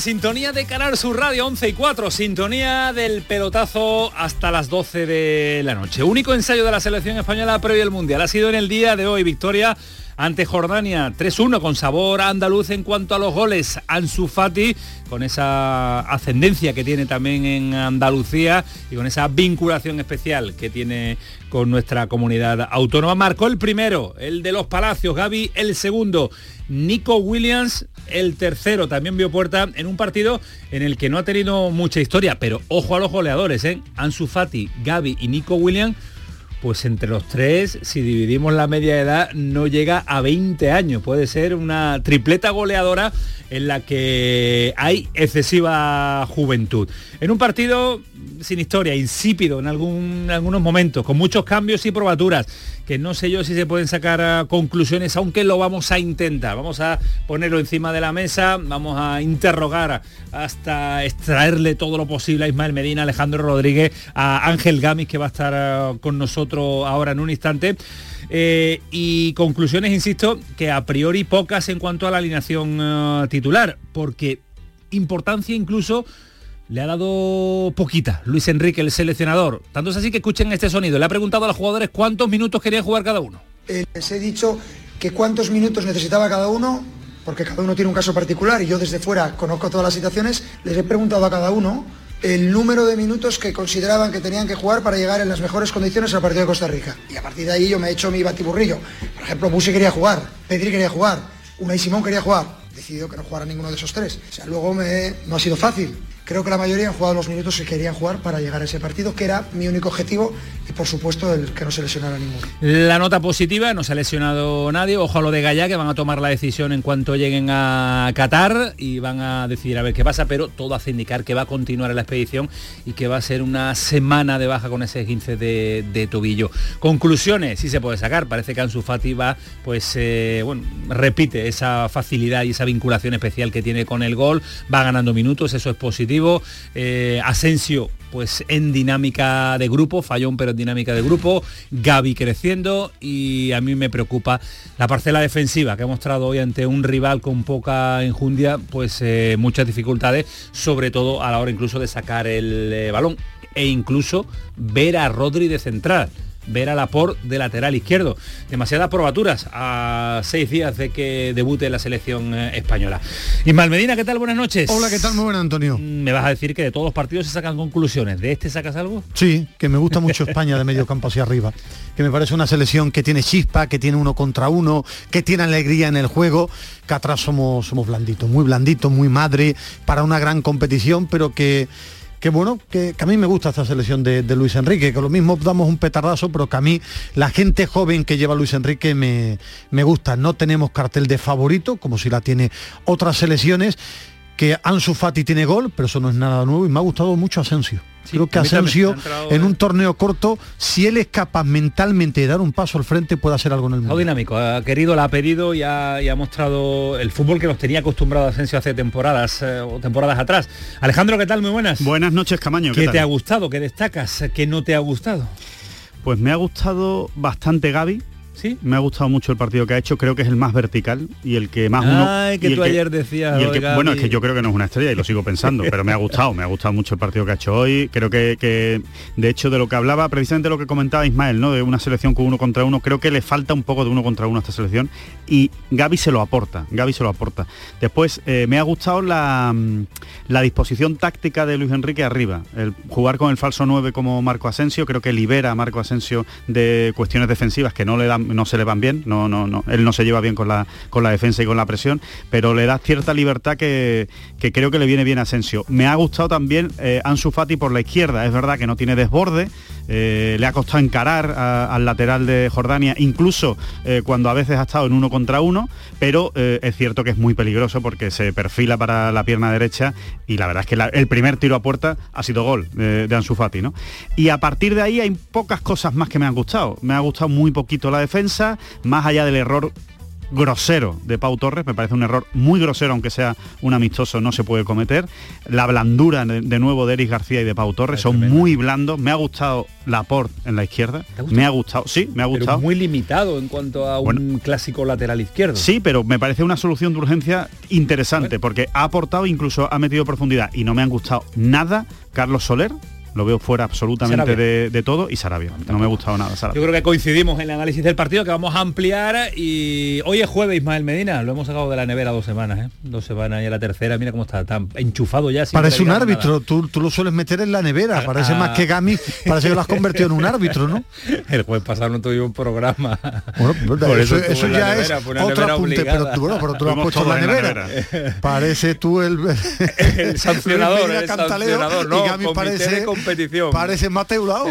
Sintonía de Canal Sur Radio 11 y 4. Sintonía del pelotazo hasta las 12 de la noche. Único ensayo de la selección española previo al Mundial. Ha sido en el día de hoy. Victoria ante Jordania 3-1 con sabor andaluz en cuanto a los goles. Ansu Fati con esa ascendencia que tiene también en Andalucía y con esa vinculación especial que tiene con nuestra comunidad autónoma. Marcó el primero, el de los Palacios, Gaby el segundo, Nico Williams el tercero, también vio puerta en un partido en el que no ha tenido mucha historia, pero ojo a los goleadores, ¿eh? Ansu Fati, Gaby y Nico Williams pues entre los tres, si dividimos la media edad, no llega a 20 años. Puede ser una tripleta goleadora en la que hay excesiva juventud. En un partido sin historia, insípido en, algún, algunos momentos, con muchos cambios y probaturas, no sé yo si se pueden sacar ah, conclusiones, aunque lo vamos a intentar. Vamos a ponerlo encima de la mesa, vamos a interrogar hasta extraerle todo lo posible a Ismael Medina, Alejandro Rodríguez, a Ángel Gamis, que va a estar ah, con nosotros ahora en un instante. Eh, y conclusiones, insisto, que a priori pocas en cuanto a la alineación ah, titular, porque importancia incluso le ha dado poquita Luis Enrique, el seleccionador. Tanto es así que escuchen este sonido. Le ha preguntado a los jugadores cuántos minutos querían jugar cada uno. Eh, les he dicho que cuántos minutos necesitaba cada uno, porque cada uno tiene un caso particular y yo desde fuera conozco todas las situaciones. Les he preguntado a cada uno el número de minutos que consideraban que tenían que jugar para llegar en las mejores condiciones al partido de Costa Rica. Y a partir de ahí yo me he hecho mi batiburrillo. Por ejemplo, Busi quería jugar, Pedri quería jugar, Una y Simón quería jugar. Decidido que no jugara ninguno de esos tres. O sea, luego me, no ha sido fácil Creo que la mayoría han jugado los minutos que querían jugar para llegar a ese partido, que era mi único objetivo y por supuesto el que no se lesionara ninguno. La nota positiva, no se ha lesionado nadie, ojo a lo de Gaya, que van a tomar la decisión en cuanto lleguen a Qatar y van a decidir a ver qué pasa, pero todo hace indicar que va a continuar la expedición y que va a ser una semana de baja con ese 15 de, tobillo. Conclusiones, sí se puede sacar, parece que Ansu Fati va, pues, eh, bueno, repite esa facilidad y esa vinculación especial que tiene con el gol, va ganando minutos, eso es positivo eh, Asensio pues en dinámica de grupo, Fallón pero en dinámica de grupo, Gaby creciendo y a mí me preocupa la parcela defensiva que ha mostrado hoy ante un rival con poca enjundia, pues eh, muchas dificultades, sobre todo a la hora incluso de sacar el eh, balón e incluso ver a Rodri de central ver a Laporte de lateral izquierdo. Demasiadas probaturas a seis días de que debute la selección eh, española. Ismael Medina, ¿qué tal? Buenas noches. Hola, ¿qué tal? Muy buenas, Antonio. Mm, me vas a decir que de todos los partidos se sacan conclusiones. ¿De este sacas algo? Sí, que me gusta mucho España de medio campo hacia arriba. Que me parece una selección que tiene chispa, que tiene uno contra uno, que tiene alegría en el juego, que atrás somos, somos blanditos, muy blanditos, muy madre, para una gran competición, pero que que bueno, que, a mí me gusta esta selección de, Luis Enrique, que lo mismo damos un petardazo, pero que a mí la gente joven que lleva Luis Enrique me, me gusta. No tenemos cartel de favorito, como si la tiene otras selecciones, que Ansu Fati tiene gol, pero eso no es nada nuevo y me ha gustado mucho Asensio. Creo que Asensio en un torneo corto, si él es capaz mentalmente de dar un paso al frente, puede hacer algo en el mundo. dinámico, ha querido, la ha pedido y ha, mostrado el fútbol que nos tenía acostumbrado Asensio hace temporadas eh, o temporadas atrás. Alejandro, ¿qué tal? Muy buenas. Buenas noches, Camaño. ¿Qué, te ha gustado? ¿Qué destacas? ¿Qué no te ha gustado? Pues me ha gustado bastante Gaby, me ha gustado mucho el partido que ha hecho, creo que es el más vertical y el que más uno... Ay, que tú ayer decías... bueno, es que yo creo que no es una estrella y lo sigo pensando, pero me ha gustado, me ha gustado mucho el partido que ha hecho hoy. Creo que, de hecho, de lo que hablaba, precisamente lo que comentaba Ismael, ¿no? De una selección con uno contra uno, creo que le falta un poco de uno contra uno a esta selección y Gaby se lo aporta, Gaby se lo aporta. Después, eh, me ha gustado la, la disposición táctica de Luis Enrique arriba, el jugar con el falso 9 como Marco Asensio, creo que libera a Marco Asensio de cuestiones defensivas que no le dan no se le van bien, no, no, no, él no se lleva bien con la, con la defensa y con la presión, pero le da cierta libertad que, que creo que le viene bien a Asensio. Me ha gustado también eh, Ansu Fati por la izquierda, es verdad que no tiene desborde, eh, le ha costado encarar al lateral de Jordania, incluso eh, cuando a veces ha estado en uno contra uno, pero eh, es cierto que es muy peligroso porque se perfila para la pierna derecha y la verdad es que el primer tiro a puerta ha sido gol de, Ansu Fati, ¿no? Y a partir de ahí hay pocas cosas más que me han gustado. Me ha gustado muy poquito la defensa, más allá del error grosero de Pau Torres, me parece un error muy grosero, aunque sea un amistoso, no se puede cometer. La blandura de, nuevo de Eric García y de Pau Torres son muy blandos. Me ha gustado Laporte en la izquierda. Me ha gustado, sí, me ha gustado. muy limitado en cuanto a un clásico lateral izquierdo. Sí, pero me parece una solución de urgencia interesante, porque ha aportado, incluso ha metido profundidad y no me han gustado nada Carlos Soler, lo veo fuera absolutamente de, todo y Sarabia. No me ha gustado nada Sarabia. Yo creo que coincidimos en el análisis del partido que vamos a ampliar y hoy es jueves Ismael Medina, lo hemos sacado de la nevera dos semanas, ¿eh? dos semanas y a la tercera, mira cómo está tan enchufado ya. Parece un árbitro, tú, lo sueles meter en la nevera, ah, parece más ah. que Gami, parece que lo has convertido en un árbitro, ¿no? el jueves pasado no tuvimos un programa. Bueno, eso, ya es otro apunte, pero tú, lo has puesto en la nevera. Parece tú el, el sancionador, el, sancionador, no, y Gami parece competición. Parece Mateu Lao.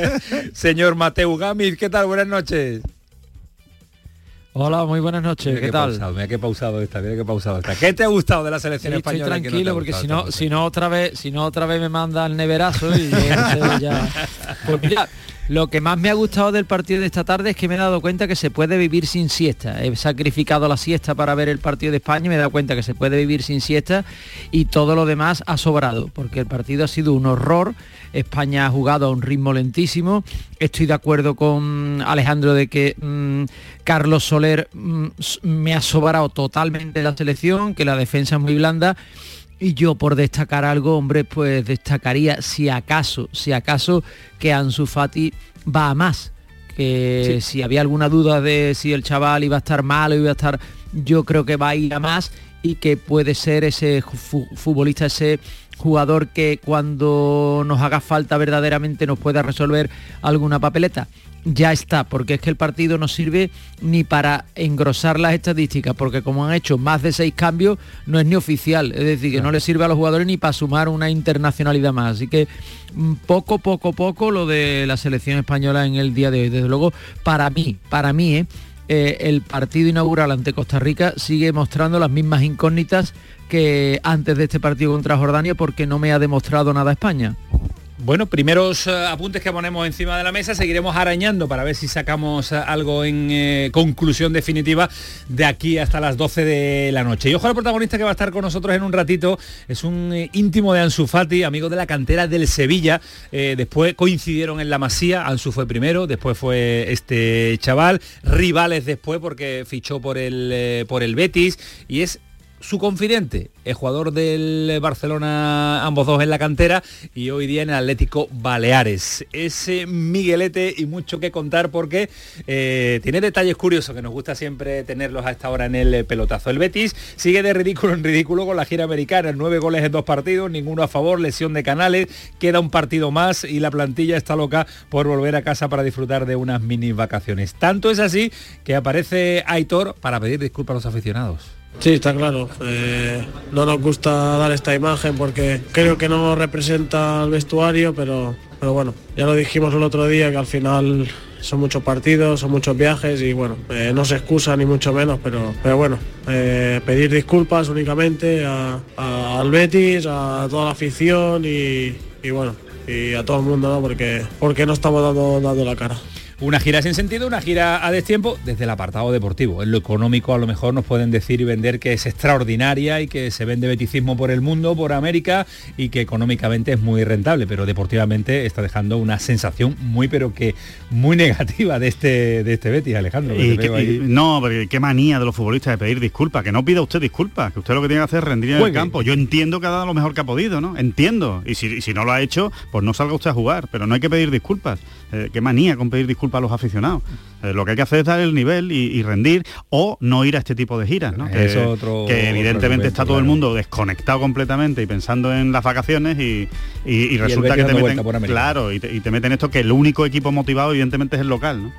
Señor Mateu Gamiz, ¿qué tal? Buenas noches. Hola, muy buenas noches. ¿Qué, tal? Pausado, mira qué pausado está, mira qué pausado está. ¿Qué te ha gustado de la selección española? Estoy tranquilo porque si no, si no otra vez, si no otra vez me manda el neverazo y ya. Pues mira, lo que más me ha gustado del partido de esta tarde es que me he dado cuenta que se puede vivir sin siesta. He sacrificado la siesta para ver el partido de España y me he dado cuenta que se puede vivir sin siesta y todo lo demás ha sobrado, porque el partido ha sido un horror. España ha jugado a un ritmo lentísimo. Estoy de acuerdo con Alejandro de que mm, Carlos Soler mm, me ha sobrado totalmente la selección, que la defensa es muy blanda y yo por destacar algo, hombre, pues destacaría si acaso, si acaso que Ansu Fati va a más. Que si había alguna duda de si el chaval iba a estar mal o iba a estar, yo creo que va a ir a más y que puede ser ese futbolista, ese jugador que cuando nos haga falta verdaderamente nos pueda resolver alguna papeleta ya está, porque es que el partido no sirve ni para engrosar las estadísticas, porque como han hecho más de seis cambios, no es ni oficial, es decir, que no le sirve a los jugadores ni para sumar una internacionalidad más. Así que mm, poco, poco, poco lo de la selección española en el día de hoy. Desde luego, para mí, para mí, ¿eh? Eh, el partido inaugural ante Costa Rica sigue mostrando las mismas incógnitas que antes de este partido contra Jordania, porque no me ha demostrado nada España. Bueno, primeros eh, apuntes que ponemos encima de la mesa, seguiremos arañando para ver si sacamos eh, algo en eh, conclusión definitiva de aquí hasta las 12 de la noche. Y ojo al protagonista que va a estar con nosotros en un ratito, es un íntimo de Ansu Fati, amigo de la cantera del Sevilla, después coincidieron en la Masía, Ansu fue primero, después fue este chaval, rivales después porque fichó por el, por el Betis. Y es su confidente, el jugador del Barcelona, ambos dos en la cantera, y hoy día en el Atlético Baleares. Ese Miguelete y mucho que contar porque eh, tiene detalles curiosos que nos gusta siempre tenerlos a esta hora en el pelotazo. El Betis sigue de ridículo en ridículo con la gira americana, nueve goles en dos partidos, ninguno a favor, lesión de canales, queda un partido más y la plantilla está loca por volver a casa para disfrutar de unas mini vacaciones. Tanto es así que aparece Aitor para pedir disculpas a los aficionados. Sí, está claro. Eh, no nos gusta dar esta imagen porque creo que no representa al vestuario, pero, pero bueno, ya lo dijimos el otro día que al final son muchos partidos, son muchos viajes y bueno, eh, no se excusa ni mucho menos, pero, pero bueno, eh, pedir disculpas únicamente al Betis, a toda la afición y, bueno, y a todo el mundo, porque, porque no estamos dando, dando la cara. Una gira sin sentido, una gira a destiempo desde el apartado deportivo. En lo económico a lo mejor nos pueden decir y vender que es extraordinaria y que se vende beticismo por el mundo, por América y que económicamente es muy rentable, pero deportivamente está dejando una sensación muy pero que muy negativa de este de este Betis, Alejandro. no, porque qué manía de los futbolistas de pedir disculpas, que no pida usted disculpas, que usted lo que tiene que hacer es rendir en el campo. Yo entiendo que ha dado lo mejor que ha podido, ¿no? Entiendo. Y si, si no lo ha hecho, pues no salga usted a jugar, pero no hay que pedir disculpas. Eh, qué manía con pedir disculpas a los aficionados. Eh, lo que hay que hacer es dar el nivel y, rendir o no ir a este tipo de giras, ¿no? que, evidentemente está todo el mundo desconectado completamente y pensando en las vacaciones y, resulta que te meten, claro, y te, y te, meten esto que el único equipo motivado evidentemente es el local, ¿no?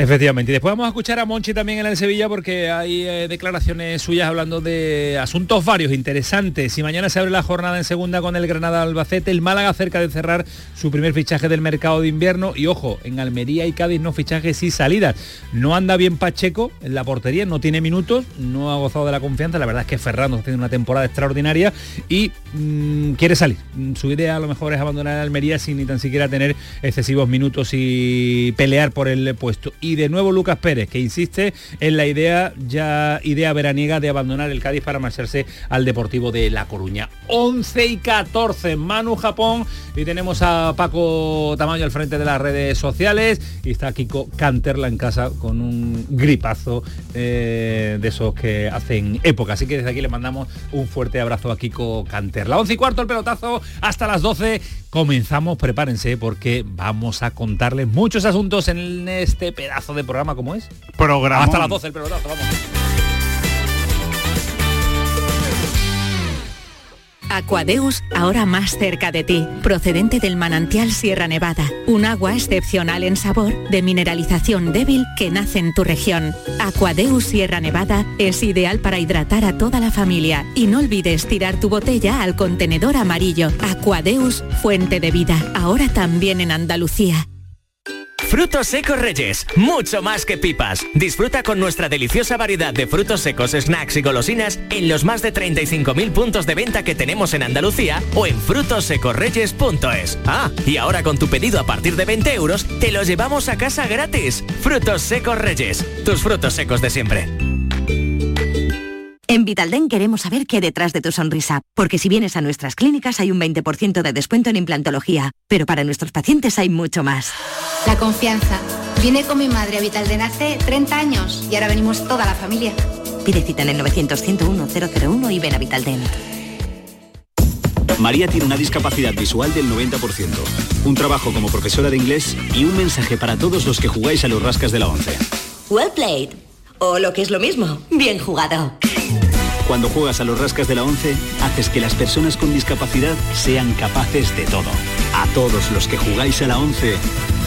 Efectivamente. Y después vamos a escuchar a Monchi también en el Sevilla porque hay eh, declaraciones suyas hablando de asuntos varios interesantes. Si mañana se abre la jornada en segunda con el Granada Albacete, el Málaga cerca de cerrar su primer fichaje del mercado de invierno y ojo, en Almería y Cádiz no fichajes y salidas. No anda bien Pacheco en la portería, no tiene minutos, no ha gozado de la confianza. La verdad es que Ferrando tiene una temporada extraordinaria y mm, quiere salir. Su idea a lo mejor es abandonar Almería sin ni tan siquiera tener excesivos minutos y pelear por el puesto y de nuevo Lucas Pérez, que insiste en la idea ya idea veraniega de abandonar el Cádiz para marcharse al Deportivo de La Coruña. 11 y 14, Manu Japón, y tenemos a Paco Tamaño al frente de las redes sociales, y está Kiko Canterla en casa con un gripazo eh, de esos que hacen época. Así que desde aquí le mandamos un fuerte abrazo a Kiko Canterla. 11 y cuarto el pelotazo, hasta las 12 comenzamos, prepárense porque vamos a contarles muchos asuntos en este pedazo de programa como es. Programa. Hasta las 12 el pelotazo, vamos. Aquadeus, ahora más cerca de ti, procedente del manantial Sierra Nevada, un agua excepcional en sabor, de mineralización débil que nace en tu región. Aquadeus Sierra Nevada es ideal para hidratar a toda la familia y no olvides tirar tu botella al contenedor amarillo. Aquadeus, fuente de vida, ahora también en Andalucía. Frutos secos Reyes, mucho más que pipas. Disfruta con nuestra deliciosa variedad de frutos secos, snacks y golosinas en los más de 35.000 puntos de venta que tenemos en Andalucía o en frutosecorreyes.es. Ah, y ahora con tu pedido a partir de 20 euros, te los llevamos a casa gratis. Frutos secos Reyes, tus frutos secos de siempre. En Vitalden queremos saber qué detrás de tu sonrisa, porque si vienes a nuestras clínicas hay un 20% de descuento en implantología, pero para nuestros pacientes hay mucho más. La confianza. Vine con mi madre a Vitalden hace 30 años y ahora venimos toda la familia. Pide cita en el 900-101-001 y ven a Vitalden. María tiene una discapacidad visual del 90%, un trabajo como profesora de inglés y un mensaje para todos los que jugáis a los rascas de la 11. Well played. O lo que es lo mismo, bien jugado. Cuando juegas a los rascas de la 11, haces que las personas con discapacidad sean capaces de todo. A todos los que jugáis a la 11,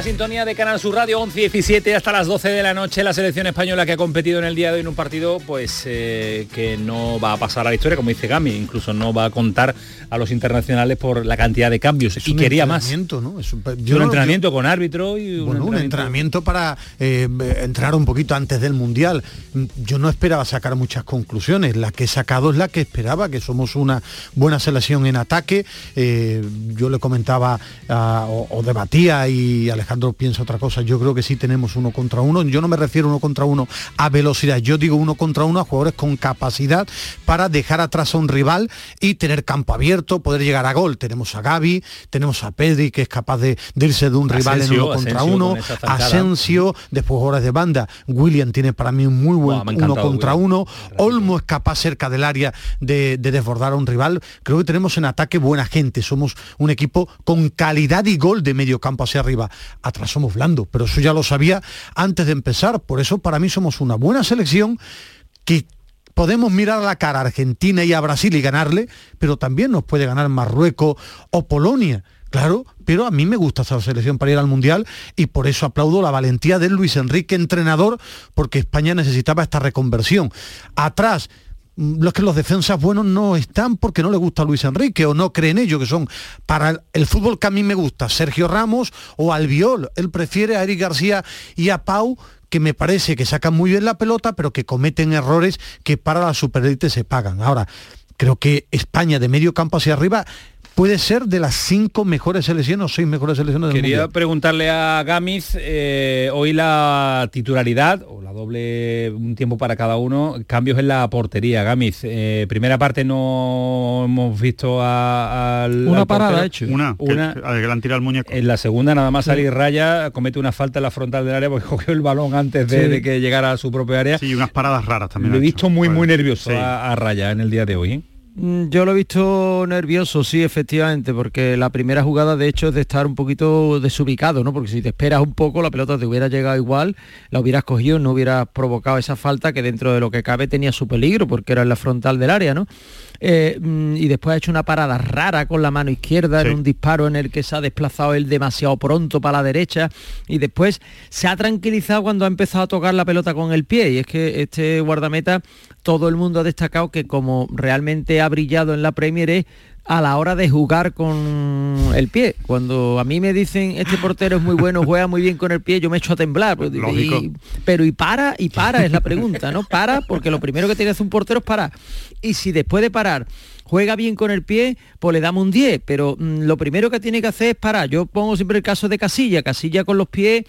La sintonía de Canal Sur Radio 11 y 17 hasta las 12 de la noche la selección española que ha competido en el día de hoy en un partido pues eh, que no va a pasar a la historia como dice Gami incluso no va a contar a los internacionales por la cantidad de cambios Es y un quería más entrenamiento, ¿no? Es un, yo entrenamiento con árbitro y un Bueno, un entrenamiento para eh, entrar un poquito antes del Mundial. Yo no esperaba sacar muchas conclusiones. La que he sacado es la que esperaba, que somos una buena selección en ataque. Eh, yo le comentaba o, o debatía y Alejandro piensa otra cosa. Yo creo que sí tenemos uno contra uno. Yo no me refiero uno contra uno a velocidad. Yo digo uno contra uno a jugadores con capacidad para dejar atrás a un rival y tener campo abierto, poder llegar a gol. Tenemos a Gaby, tenemos a Pedri, que es capaz de, de irse de un rival en uno contra Asensio uno. con. Asensio, después jugadores de banda. William tiene para mí un muy buen uno contra William. uno. Olmo es capaz cerca del área de, de desbordar a un rival. Creo que tenemos en ataque buena gente. Somos un equipo con calidad y gol de medio campo hacia arriba. Atrás somos blandos, pero eso ya lo sabía antes de empezar. Por eso para mí somos una buena selección que podemos mirar a la cara a Argentina y a Brasil y ganarle, pero también nos puede ganar Marruecos o Polonia. Claro, pero a mí me gusta esa selección para ir al Mundial y por eso aplaudo la valentía de Luis Enrique, entrenador, porque España necesitaba esta reconversión. Atrás, los que los defensas buenos no están porque no le gusta a Luis Enrique o no creen ellos que son para el, el fútbol que a mí me gusta, Sergio Ramos o Albiol. Él prefiere a Eric García y a Pau que me parece que sacan muy bien la pelota, pero que cometen errores que para la superélite se pagan. Ahora, creo que España de medio campo hacia arriba puede ser de las cinco mejores selecciones o seis mejores selecciones del Quería mundo. preguntarle a Gamiz eh, hoy la titularidad o la doble un tiempo para cada uno, cambios en la portería. Gamiz, eh, primera parte no hemos visto a- al Una al parada portero. hecho. Una, que- Una- que le han tirado el muñeco. En la segunda nada más salir raya, comete una falta en la frontal del área porque cogió el balón antes de, Sí. de que llegara a su propia área. Sí, unas paradas raras también. Lo he visto hecho. muy muy Pues, nervioso sí. a, a raya en el día de hoy. ¿eh? Mm, Yo lo he visto nervioso, sí, efectivamente, porque la primera jugada de hecho es de estar un poquito desubicado, ¿no? Porque si te esperas un poco, la pelota te hubiera llegado igual, la hubieras cogido, no hubieras provocado esa falta que dentro de lo que cabe tenía su peligro, porque era en la frontal del área, ¿no? Eh, mm, y después ha hecho una parada rara con la mano izquierda Sí. en un disparo en el que se ha desplazado él demasiado pronto para la derecha y después se ha tranquilizado cuando ha empezado a tocar la pelota con el pie y es que este guardameta todo el mundo ha destacado que como realmente ha brillado en la Premier es a la hora de jugar con el pie. Cuando a mí me dicen este portero es muy bueno, juega muy bien con el pie, yo me echo a temblar. Y- pero y para, y para es la pregunta, ¿no? Para, porque lo primero que tiene que hacer un portero es parar. Y si después de parar juega bien con el pie, pues le damos un 10. Pero mm, lo primero que tiene que hacer es parar. Yo pongo siempre el caso de Casilla. Casilla con los pies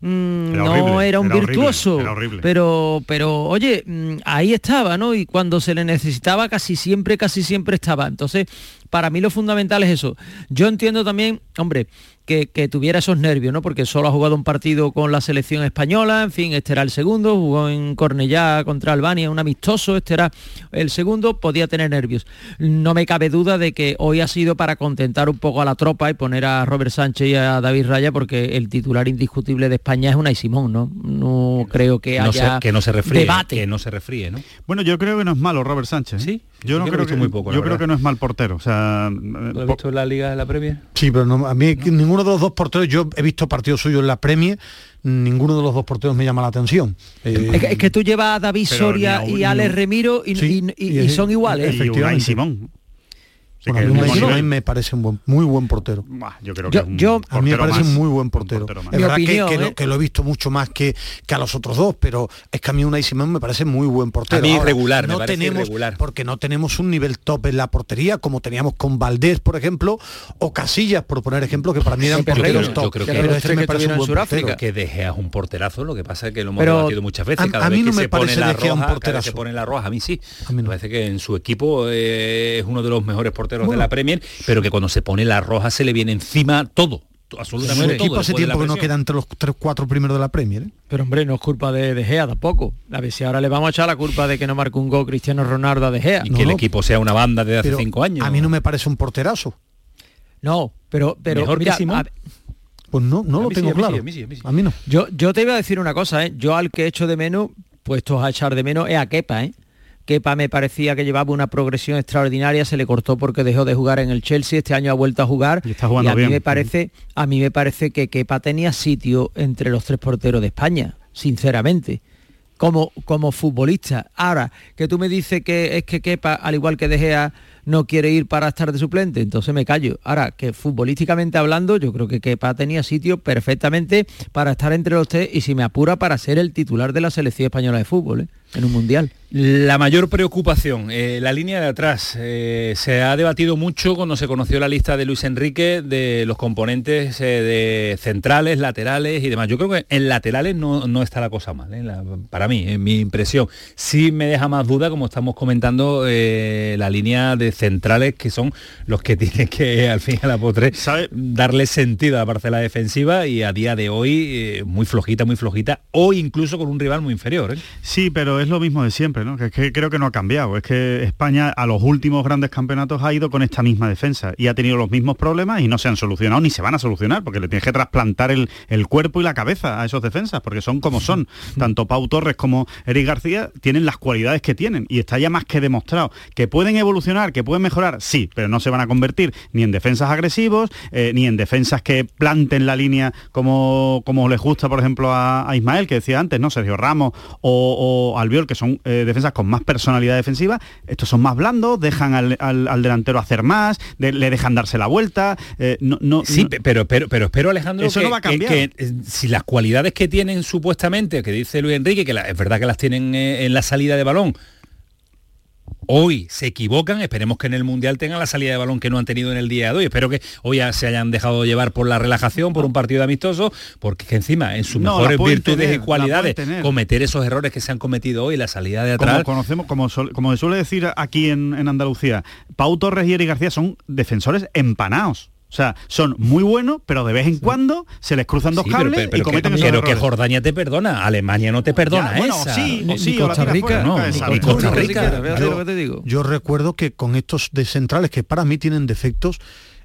mm, Era no era un era horrible, virtuoso. era horrible. Pero, pero, oye, mm, ahí estaba, ¿no? Y cuando se le necesitaba, casi siempre, casi siempre estaba. Entonces, para mí lo fundamental es eso. Yo entiendo también, hombre, que, que tuviera esos nervios, ¿no? Porque solo ha jugado un partido con la selección española, en fin, este era el segundo, jugó en Cornellá contra Albania, un amistoso, este era el segundo, podía tener nervios. No me cabe duda de que hoy ha sido para contentar un poco a la tropa y poner a Robert Sánchez y a David Raya, porque el titular indiscutible de España es Unai Simón, ¿no? No creo que No se- haya que no se refríe, debate. que no se refríe, ¿no? Bueno, yo creo que no es malo Robert Sánchez. ¿eh? Sí, Yo no yo creo que muy poco, Yo creo que no es mal portero. O sea, ¿Lo has visto en la Liga de la Premier? Sí, pero no, a mí que ninguno de los dos porteros, yo he visto partidos suyos en la Premier, ninguno de los dos porteros me llama la atención. Eh, Es que, es que tú llevas a David Soria a y a Alex Remiro y, Sí, y- y- y- y son iguales. y efectivamente. Simón. Bueno, a mí nivel. me parece un buen, muy buen portero. Yo creo Yo- que es un yo- A mí me portero parece más, un muy buen portero. más. Es verdad que- opinión, que, ¿eh? lo, que lo he visto mucho más que, que a los otros dos, pero es que a mí Unai Simón me parece muy buen portero. A mí Ahora, irregular, me no parece tenemos, irregular. Porque no tenemos un nivel top en la portería como teníamos con Valdés, por ejemplo, o Casillas, por poner ejemplo, que para mí eran Yo creo- porteros yo top. creo que pero este me parece un buen portero. que De Gea es un porterazo, lo que pasa es que lo hemos Pero debatido muchas veces. a- cada a vez mí no que me se pone parece un porterazo. pone la roja, a mí sí. Me parece que en su equipo eh, es uno de los mejores porteros de la Premier, pero que cuando se pone la roja se le viene encima todo. Absolutamente todo. equipo hace tiempo que no presión. queda entre los tres, cuatro primeros de la Premier. ¿eh? Pero hombre, no es culpa de De Gea tampoco. A ver si ahora le vamos a echar la culpa de que no marcó un gol Cristiano Ronaldo a De Gea. Y No, que el equipo sea una banda desde hace Pero cinco años. A mí no me parece un porterazo. No, pero, pero Mejor que mira, Simón. a- Pues no, no lo tengo sí, claro. a mí sí, a mí sí. A mí no. yo, yo te iba a decir una cosa, ¿eh? Yo al que echo de menos, puestos a echar de menos, es a Kepa, ¿eh? Kepa me parecía que llevaba una progresión extraordinaria, se le cortó porque dejó de jugar en el Chelsea, este año ha vuelto a jugar Y está jugando a mí bien. me parece, a mí me parece que Kepa tenía sitio entre los tres porteros de España, sinceramente. Como, como futbolista. Ahora, que tú me dices que es que Kepa, al igual que De Gea, no quiere ir para estar de suplente, entonces me callo. Ahora, que futbolísticamente hablando, yo creo que Kepa tenía sitio perfectamente para estar entre los tres y si me apura para ser el titular de la selección española de fútbol, ¿eh? en un mundial. La mayor preocupación, eh, la línea de atrás. Eh, se ha debatido mucho cuando se conoció la lista de Luis Enrique de los componentes de centrales, laterales y demás. Yo creo que en laterales no, no está la cosa mal, para mí, en mi impresión. Sí me deja más duda, como estamos comentando, la línea de centrales que son los que tienen que, al fin y a la ¿Sabe? darle sentido a la parcela defensiva y a día de hoy eh, muy flojita, muy flojita, o incluso con un rival muy inferior. ¿eh? Sí, pero es lo mismo de siempre, ¿no? Que es que creo que no ha cambiado. Es que España a los últimos grandes campeonatos ha ido con esta misma defensa y ha tenido los mismos problemas y no se han solucionado ni se van a solucionar porque le tienes que trasplantar el, el cuerpo y la cabeza a esos defensas porque son como son. Tanto Pau Torres como Eric García tienen las cualidades que tienen y está ya más que demostrado. Que pueden evolucionar, que pueden mejorar, sí, pero no se van a convertir ni en defensas agresivos, eh, ni en defensas que planten la línea como, como les gusta, por ejemplo, a, a Ismael, que decía antes, ¿no? Sergio Ramos o, o Albiol, que son eh, defensas con más personalidad defensiva. Estos son más blandos, dejan al, al- al delantero hacer más, de- le dejan darse la vuelta. eh, no, no- Sí, no- pe- pero, pero, pero espero, Alejandro, Eso que, no va a cambiar. que, si las cualidades que tienen supuestamente, que dice Luis Enrique, que la- es verdad que las tienen en la salida de balón, hoy se equivocan, esperemos que en el Mundial tengan la salida de balón que no han tenido en el día de hoy. Espero que hoy ya se hayan dejado llevar por la relajación, por un partido amistoso, porque que encima en sus No, mejores virtudes tener, y cualidades, cometer esos errores que se han cometido hoy, la salida de atrás. Como conocemos, como, sol- como se suele decir aquí en, en Andalucía, Pau Torres y Eric García son defensores empanados. O sea, son muy buenos, pero de vez en cuando se les cruzan dos Sí, cables pero, pero y cometen que. Jordania te perdona, Alemania no te perdona Ya, bueno, esa. sí, Ni- sí, Costa Rica, no, ni. Costa Rica, yo- lo que te digo. Yo recuerdo que con estos de centrales que para mí tienen defectos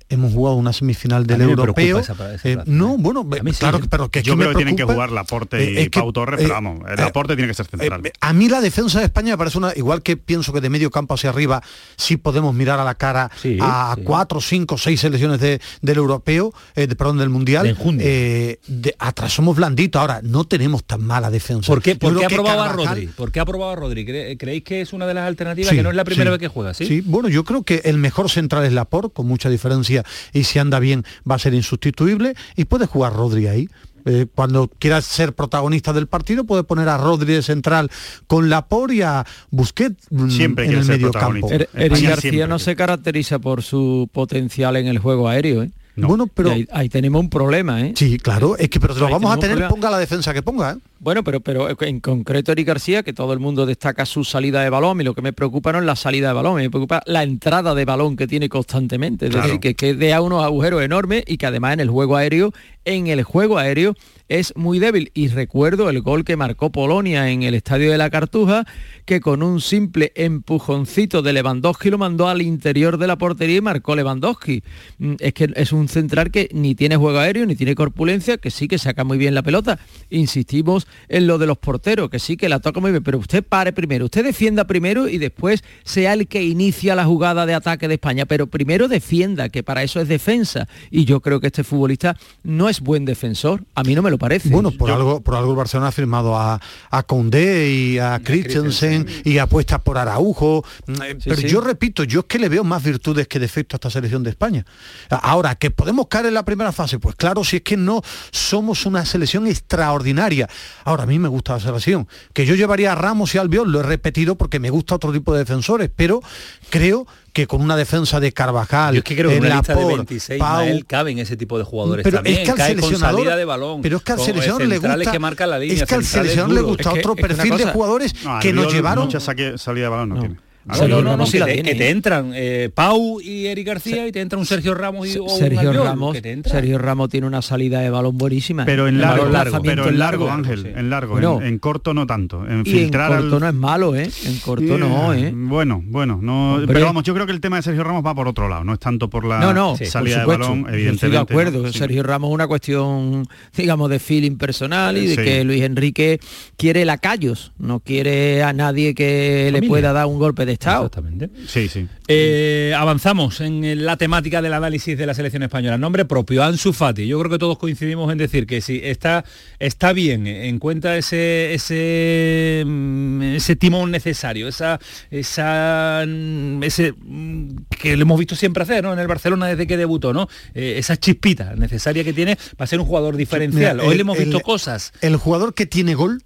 hemos jugado una semifinal del A mí me preocupa europeo. esa- esa Eh, plaza, no, bueno, A sí, claro, ¿eh? pero que Yo creo que tienen que jugar Laporte y eh, es que, Pau Torres, eh, pero vamos, el eh, Laporte tiene que ser central. Eh, a mí la defensa de España me parece una, igual que pienso que de medio campo hacia arriba sí podemos mirar a la cara Sí, a sí. cuatro, cinco, seis selecciones de- del europeo, eh, de, perdón, del mundial. De eh, atrás somos blanditos, ahora no tenemos tan mala defensa. ¿Por qué, por qué ha probado a Carvajal- Rodri? ¿Por qué ha probado a Rodri? ¿Cre- ¿Creéis que es una de las alternativas Sí, que no es la primera sí. vez que juega? ¿sí? Sí, bueno, yo creo que el mejor central es Laporte, con mucha diferencia, y si anda bien va a ser insustituible, y puede jugar Rodri ahí. Eh, cuando quieras ser protagonista del partido, puede poner a Rodri de central con Laporte y a Busquets mm, Siempre en el medio campo. protagonista. Er- Eric García siempre no se caracteriza por su potencial en el juego aéreo, ¿eh? No. Bueno, pero ahí, ahí tenemos un problema, ¿eh? sí, claro, es que pero lo Ahí vamos a tener, ponga la defensa que ponga. ¿eh? Bueno, pero, pero en concreto Eric García, que todo el mundo destaca su salida de balón, y lo que me preocupa no es la salida de balón, me preocupa la entrada de balón que tiene constantemente. Es Claro. decir, que, que deja unos agujeros enormes y que además en el juego aéreo, en el juego aéreo es muy débil. Y recuerdo el gol que marcó Polonia en el Estadio de la Cartuja, que con un simple empujoncito de Lewandowski lo mandó al interior de la portería y marcó Lewandowski. Mm, Es que es un central que ni tiene juego aéreo, ni tiene corpulencia, que sí que saca muy bien la pelota. Insistimos en lo de los porteros, que sí que la toca muy bien, pero usted pare primero, usted defienda primero y después sea el que inicia la jugada de ataque de España, pero primero defienda, que para eso es defensa. Y yo creo que este futbolista no es buen defensor, a mí no me lo parece. Bueno, por algo, por algo el Barcelona ha firmado a, a Condé y a Christensen y apuesta por Araujo. Mm, eh, Sí, Pero sí. yo repito, yo es que le veo más virtudes que defectos a esta selección de España. Ahora, que podemos caer en la primera fase, pues claro, si es que no somos una selección extraordinaria. Ahora, a mí me gusta la selección. Que yo llevaría a Ramos y Albiol, lo he repetido porque me gusta otro tipo de defensores, pero creo que con una defensa de Carvajal, Yo es que creo que en una lista de Laporte, 26 Pau, Ismael, caben ese tipo de jugadores pero también. es que al Cae con seleccionador salida de balón. pero es que al seleccionador le gusta que marcan la línea, es que al seleccionador le gusta Es que- otro es que perfil de cosa- jugadores No, que nos llevaron mucha salida de balón no, No. tiene. No, No, no, que, te, tiene, que te ¿eh? entran eh, Pau y Eric García y te entra un Sergio Ramos y o un Sergio Albiol, Ramos, que te. Sergio Ramos tiene una salida de balón buenísima. Pero en largo, largo, pero en largo, Ángel, sí. en largo, Bueno. en, en corto no tanto. En y filtrar en corto al- no es malo, ¿eh? En corto no, ¿eh? Bueno, bueno, no, Hombre. pero vamos, yo creo que el tema de Sergio Ramos va por otro lado, no es tanto por la No, no, salida por de balón, evidentemente. Estoy de acuerdo. ¿no? Sí. Sergio Ramos es una cuestión, digamos, de feeling personal y de Sí. que Luis Enrique quiere lacayos, no quiere a nadie que le pueda dar un golpe de estado. Exactamente. Sí, sí. Eh, avanzamos en la temática del análisis de la selección española. Nombre propio, Ansu Fati. Yo creo que todos coincidimos en decir que sí, está, está bien en cuenta ese, ese, mm, ese timón necesario, esa, esa, mm, ese mm, que lo hemos visto siempre hacer ¿no? en el Barcelona desde que debutó, ¿no? Eh, esa chispita necesaria que tiene para ser un jugador diferencial. Mira, Hoy el- le hemos visto el- cosas. El jugador que tiene gol,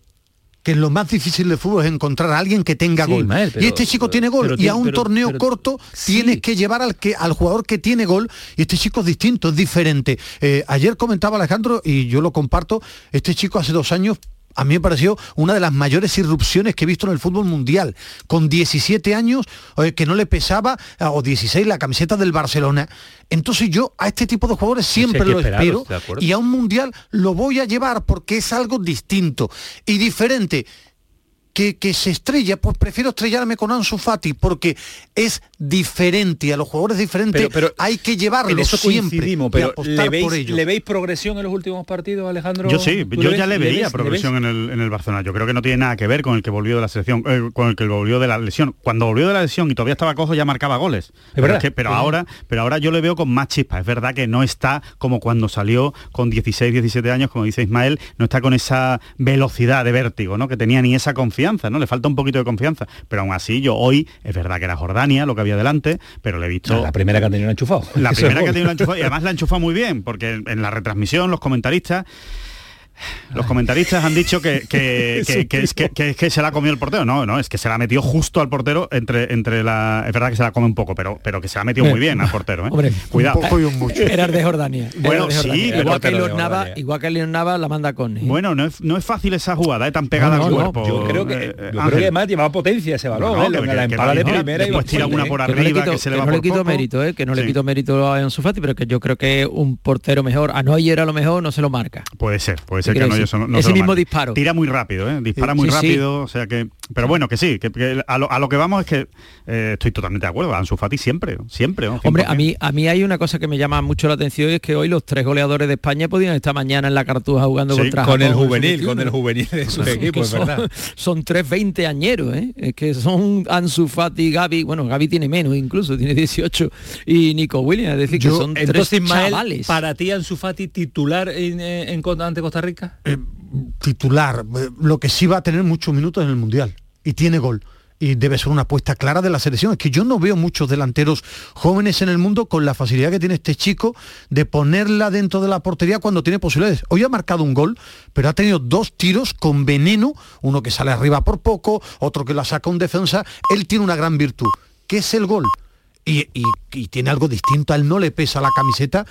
que lo más difícil de fútbol es encontrar a alguien que tenga Sí, gol. Pero- y este chico tiene gol. pero y a un torneo corto sí. tienes que llevar al que al jugador que tiene gol. Y este chico es distinto, es diferente. Eh, ayer comentaba Alejandro, y yo lo comparto, este chico hace dos años a mí me pareció una de las mayores irrupciones que he visto en el fútbol mundial. Con 17 años, eh, que no le pesaba, eh, o 16, la camiseta del Barcelona. Entonces yo a este tipo de jugadores siempre lo espero. Y a un mundial lo voy a llevar porque es algo distinto y diferente. Que, que se estrella, pues prefiero estrellarme con Ansu Fati porque es diferente, a los jugadores diferentes Pero- pero hay que llevarlo En eso siempre y pero ¿le veis, por ello. ¿le veis progresión en los últimos partidos, Alejandro? Yo sí, ¿Tú yo ya le veía progresión en el, en el Barcelona. Yo creo que no tiene nada que ver con el que volvió de la selección, eh, con el que volvió de la lesión. Cuando volvió de la lesión y todavía estaba cojo ya marcaba goles. pero verdad. es que- pero Sí. ahora, pero ahora yo le veo con más chispa. Es verdad que no está como cuando salió con 16, 17 años, como dice Ismael, no está con esa velocidad de vértigo, ¿no? Que tenía ni esa confianza, ¿no? Le falta un poquito de confianza. Pero aún así, yo hoy, es verdad que era Jordania lo que había delante, pero le he visto. No, la primera que ha tenido enchufado. La primera que ha tenido enchufado, y además la ha enchufado muy bien, porque en la retransmisión, los comentaristas Los comentaristas han dicho que, que, que, que es que, que es que se la ha comido el portero. No, no, es que se la ha metido justo al portero entre, entre la. Es verdad que se la come un poco, pero, pero que se la ha metido muy bien al portero. ¿eh? Hombre, Cuidado. Un poco y un mucho. Eras de Jordania. Bueno, de sí, Jordania. igual que Leon Nava, Jordania. igual que Leon Nava la manda con. Bueno, no es, no es fácil esa jugada, ¿eh? tan pegada No, al no, cuerpo. Yo creo que, eh, yo creo Ángel. que además llevaba potencia ese balón, No, ¿eh? que- la que- empada que de no, primera y después tira una ¿eh? por no le arriba, quito, que se le va no le quito mérito, ¿eh? que no le quito mérito a Ansu Fati, pero que yo creo que un portero mejor, a Neuer a lo mejor no se lo marca. Puede ser, puede ser No Ese mismo disparo. Tira muy rápido, ¿eh? dispara muy Sí, sí. rápido, o sea que... Pero bueno, que sí, que, que a, lo, a lo que vamos es que eh, estoy totalmente de acuerdo. Ansu Fati siempre, siempre. ¿no? Hombre, 100%. a mí, a mí hay una cosa que me llama mucho la atención y es que hoy los tres goleadores de España podían estar mañana en la Cartuja jugando Sí, contra con el juvenil, sub-21. con el juvenil de su equipo, es son, verdad. son tres veinteañeros, ¿eh? Es que son Ansu Fati, Gaby, bueno, Gaby tiene menos incluso, tiene 18, y Nico Williams, es decir, que son tres Ismael, chavales. para ti Ansu Fati titular en, eh, en, con- ante Costa Rica? Eh, titular, eh, lo que sí va a tener muchos minutos en el Mundial. Y tiene gol. Y debe ser una apuesta clara de la selección. Es que yo no veo muchos delanteros jóvenes en el mundo con la facilidad que tiene este chico de ponerla dentro de la portería cuando tiene posibilidades. Hoy ha marcado un gol, pero ha tenido dos tiros con veneno, uno que sale arriba por poco, otro que la saca un defensa. Él tiene una gran virtud, que es el gol. Y, y- y tiene algo distinto, a él no le pesa la camiseta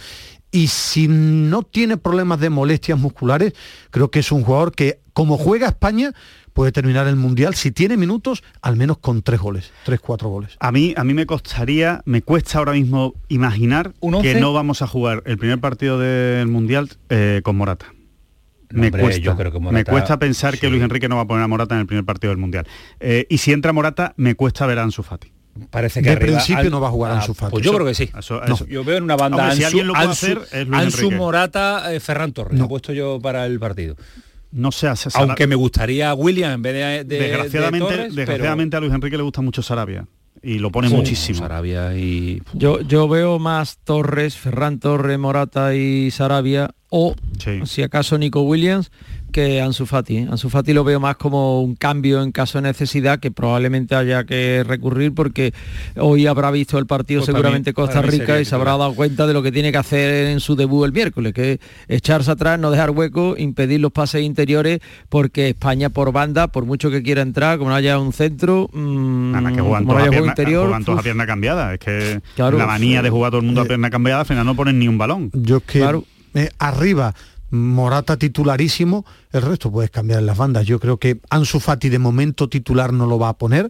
y si no tiene problemas de molestias musculares, creo que es un jugador que, como juega España, puede terminar el Mundial, si tiene minutos, al menos con tres goles, tres, cuatro goles. A mí, a mí me costaría, me cuesta ahora mismo imaginar que no vamos a jugar el primer partido del Mundial eh, con Morata. No, me hombre, cuesta, yo creo que me Morata- cuesta pensar que. Luis Enrique no va a poner a Morata en el primer partido del Mundial. Eh, y si entra Morata, me cuesta ver a Ansu Fati. Parece que De arriba- principio no va a jugar Ah, Ansu Fati. Pues yo creo que sí. eso- No. eso- Yo veo en una banda Hombre, si Ansu, alguien lo puede Ansu- hacer, es Luis Ansu. Morata, eh, Ferran Torres. No. Lo he puesto yo para el partido. No sé, se- Sara- Aunque me gustaría William en vez de, de- desgraciadamente, de Torres, pero- desgraciadamente a Luis Enrique le gusta mucho Sarabia y lo pone Sí, muchísimo. Sarabia y Yo, yo veo más Torres, Ferran Torres, Morata y Sarabia, o Sí. si acaso Nico Williams, que Ansu Fati. ¿eh? Ansu Fati lo veo más como un cambio en caso de necesidad que probablemente haya que recurrir porque hoy habrá visto el partido Pues seguramente Costa Rica y se habrá dado cuenta de lo que tiene que hacer en su debut el miércoles, que es echarse atrás, no dejar hueco, impedir los pases interiores, porque España por banda, por mucho que quiera entrar, como no haya un centro, mm, Nada, que juegan como todos, no a haya juego interior, juegan todos a pierna cambiada. Es que Claro, la manía sí. de jugar todo el mundo a Eh, pierna cambiada, al final no ponen ni un balón. Yo es que Claro. eh, arriba Morata titularísimo, el resto puedes cambiar en las bandas. Yo creo que Ansu Fati de momento titular no lo va a poner.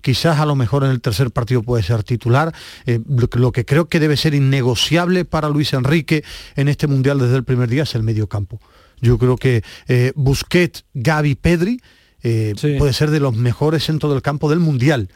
Quizás a lo mejor en el tercer partido puede ser titular. Eh, lo, que- lo que creo que debe ser innegociable para Luis Enrique en este mundial desde el primer día es el medio campo. Yo creo que eh, Busquets, Gaby, Pedri eh, Sí. puede ser de los mejores centros del campo del mundial.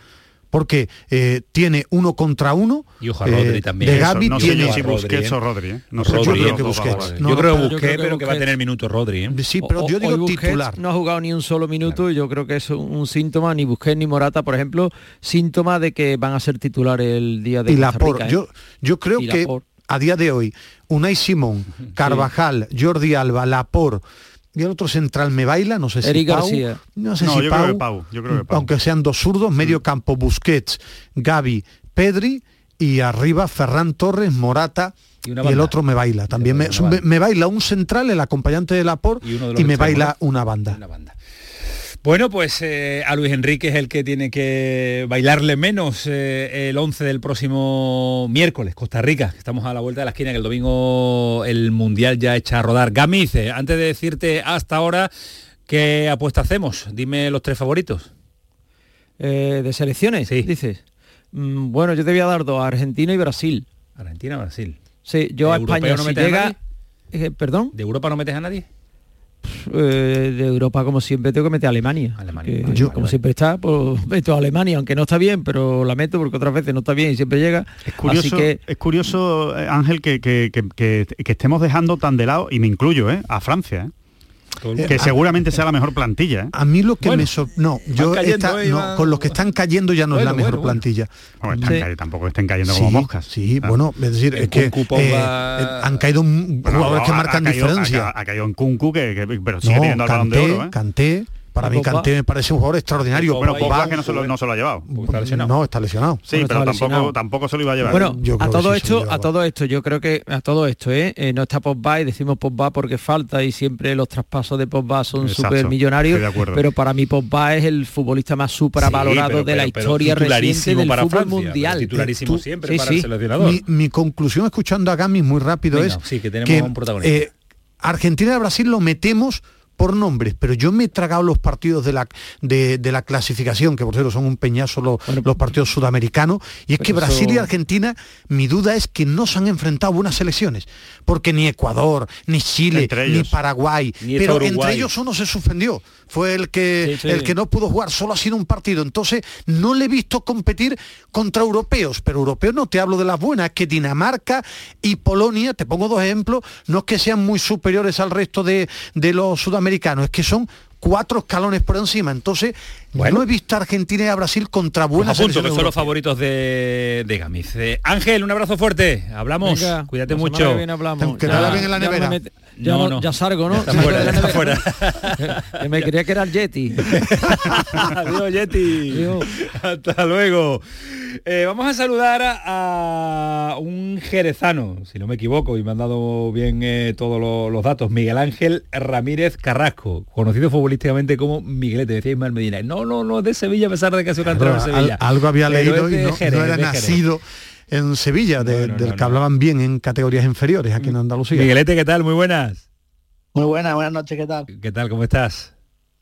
Porque eh, tiene uno contra uno. Y ojo a Rodri eh, también. De Gaby no sé tiene yo si Rodri, Busquets o Rodri. ¿eh? No Rodri, sé, yo yo creo que Busquets. yo creo que Busquets, pero que va a tener minutos Rodri. ¿eh? Sí, pero yo digo titular. No ha jugado ni un solo minuto y yo creo que es un, síntoma, ni Busquets ni Morata, por ejemplo, síntoma de que van a ser titulares el día de y. Rica, ¿eh? Yo, yo creo Y que a día de hoy, Unai Simón, Carvajal, Jordi Alba, Laporte y el otro central me baila, no sé si Eric Pau, García. no sé No, si yo creo que Pau, yo creo que Pau. aunque sean dos zurdos, medio campo Busquets, Gaby, Pedri y arriba Ferran Torres, Morata Y el otro me baila. También me, baila un central, el acompañante de Laporte Y y, uno de los me extremos, baila una banda. Una banda. Bueno, pues eh, a Luis Enrique es el que tiene que bailarle menos eh, el 11 del próximo miércoles, Costa Rica. Estamos a la vuelta de la esquina, que el domingo el Mundial ya echa a rodar. Gamiz, eh, antes de decirte hasta ahora qué apuesta hacemos, dime los tres favoritos. Eh, ¿De selecciones? Sí. Dices. Mm, bueno, yo te voy a dar dos, Argentina y Brasil. Argentina, Brasil. Sí, yo a ¿De europeo España no si a llega... nadie? ¿Perdón? ¿De Europa no metes a nadie? Eh, de Europa, como siempre, tengo que meter a Alemania. Alemania, que, como vale. siempre está, pues meto a Alemania, aunque no está bien, pero la meto porque otras veces no está bien y siempre llega. Es curioso, Así que es curioso eh, Ángel, que, que- que- que- que estemos dejando tan de lado, y me incluyo, ¿eh? a Francia, ¿eh? Todo el Eh, mundo. Que a- seguramente sea la mejor plantilla. ¿eh? A mí lo que Bueno, me so- no, yo cayendo, esta- eh, no, van- con los que están cayendo ya no es la mejor bueno, plantilla. Están Sí. tampoco estén cayendo Sí, como moscas. Sí, Ah. bueno, es decir, es que eh, eh, han caído jugadores que marcan ha caído- diferencia. Ha, ha caído en Kunku, que, que- pero sigue teniendo el balón de oro. ¿eh? Para ¿Y mí? Kanté me parece un jugador extraordinario. Bueno, pero Pogba que no se lo, no se lo ha llevado. Está lesionado. No, está lesionado. Sí, Bueno, pero tampoco, lesionado. tampoco se lo iba a llevar. Bueno, Yo a creo que todo sí esto, a todo esto, yo creo que a todo esto, ¿eh? Eh, no está Pogba y decimos Pogba porque falta y siempre los traspasos de Pogba son súper millonarios, pero para mí Pogba es el futbolista más supravalorado Sí, pero- de la pero- pero historia reciente del para fútbol Francia, mundial. titularísimo Tú- siempre sí, para sí. el seleccionador. Mi, mi conclusión escuchando a Gamis muy rápido Venga, es sí, que tenemos un protagonista. eh, Argentina y Brasil lo metemos por nombres, pero yo me he tragado los partidos de la, de, de la clasificación, que por cierto son un peñazo los, los partidos sudamericanos, y es que pero Brasil y Argentina, mi duda es que no se han enfrentado buenas selecciones, porque ni Ecuador, ni Chile, ni. Paraguay, Ni pero entre ellos uno se suspendió, fue el que, Sí, sí. el que no pudo jugar, solo ha sido un partido, entonces no le he visto competir contra europeos, pero europeos no te hablo de las buenas, es que Dinamarca y Polonia, te pongo dos ejemplos, no es que sean muy superiores al resto de, de los sudamericanos, es que son cuatro escalones por encima, entonces Bueno. no he visto a Argentina y a Brasil contra Pues buenas punto, que son los favoritos de, de Gamis. Eh, Ángel, un abrazo fuerte. Hablamos. Venga, Cuídate mucho. hablamos. Que vaya bien en la nevera. ya, No, no- no. ya salgo, ¿no? Ya está Salgo fuera, de la ya está nevera. que me creía que era el Yeti. Adiós, Yeti. Adiós. Hasta luego. Eh, vamos a saludar a, a un jerezano, si no me equivoco, y me han dado bien eh, todos lo- los datos. Miguel Ángel Ramírez Carrasco, conocido futbolísticamente como Miguelete, decía Ismael Medina. No, no, no, es de Sevilla, a pesar de que ha sido de al- Sevilla. algo había Pero leído y de no, Jerez, no era nacido en Sevilla, de- No, no, del no, que no. hablaban bien en categorías inferiores aquí en Andalucía. Miguelete, ¿qué tal? Muy buenas. Muy buenas, buenas noches, ¿qué tal? ¿Qué tal? ¿Cómo estás?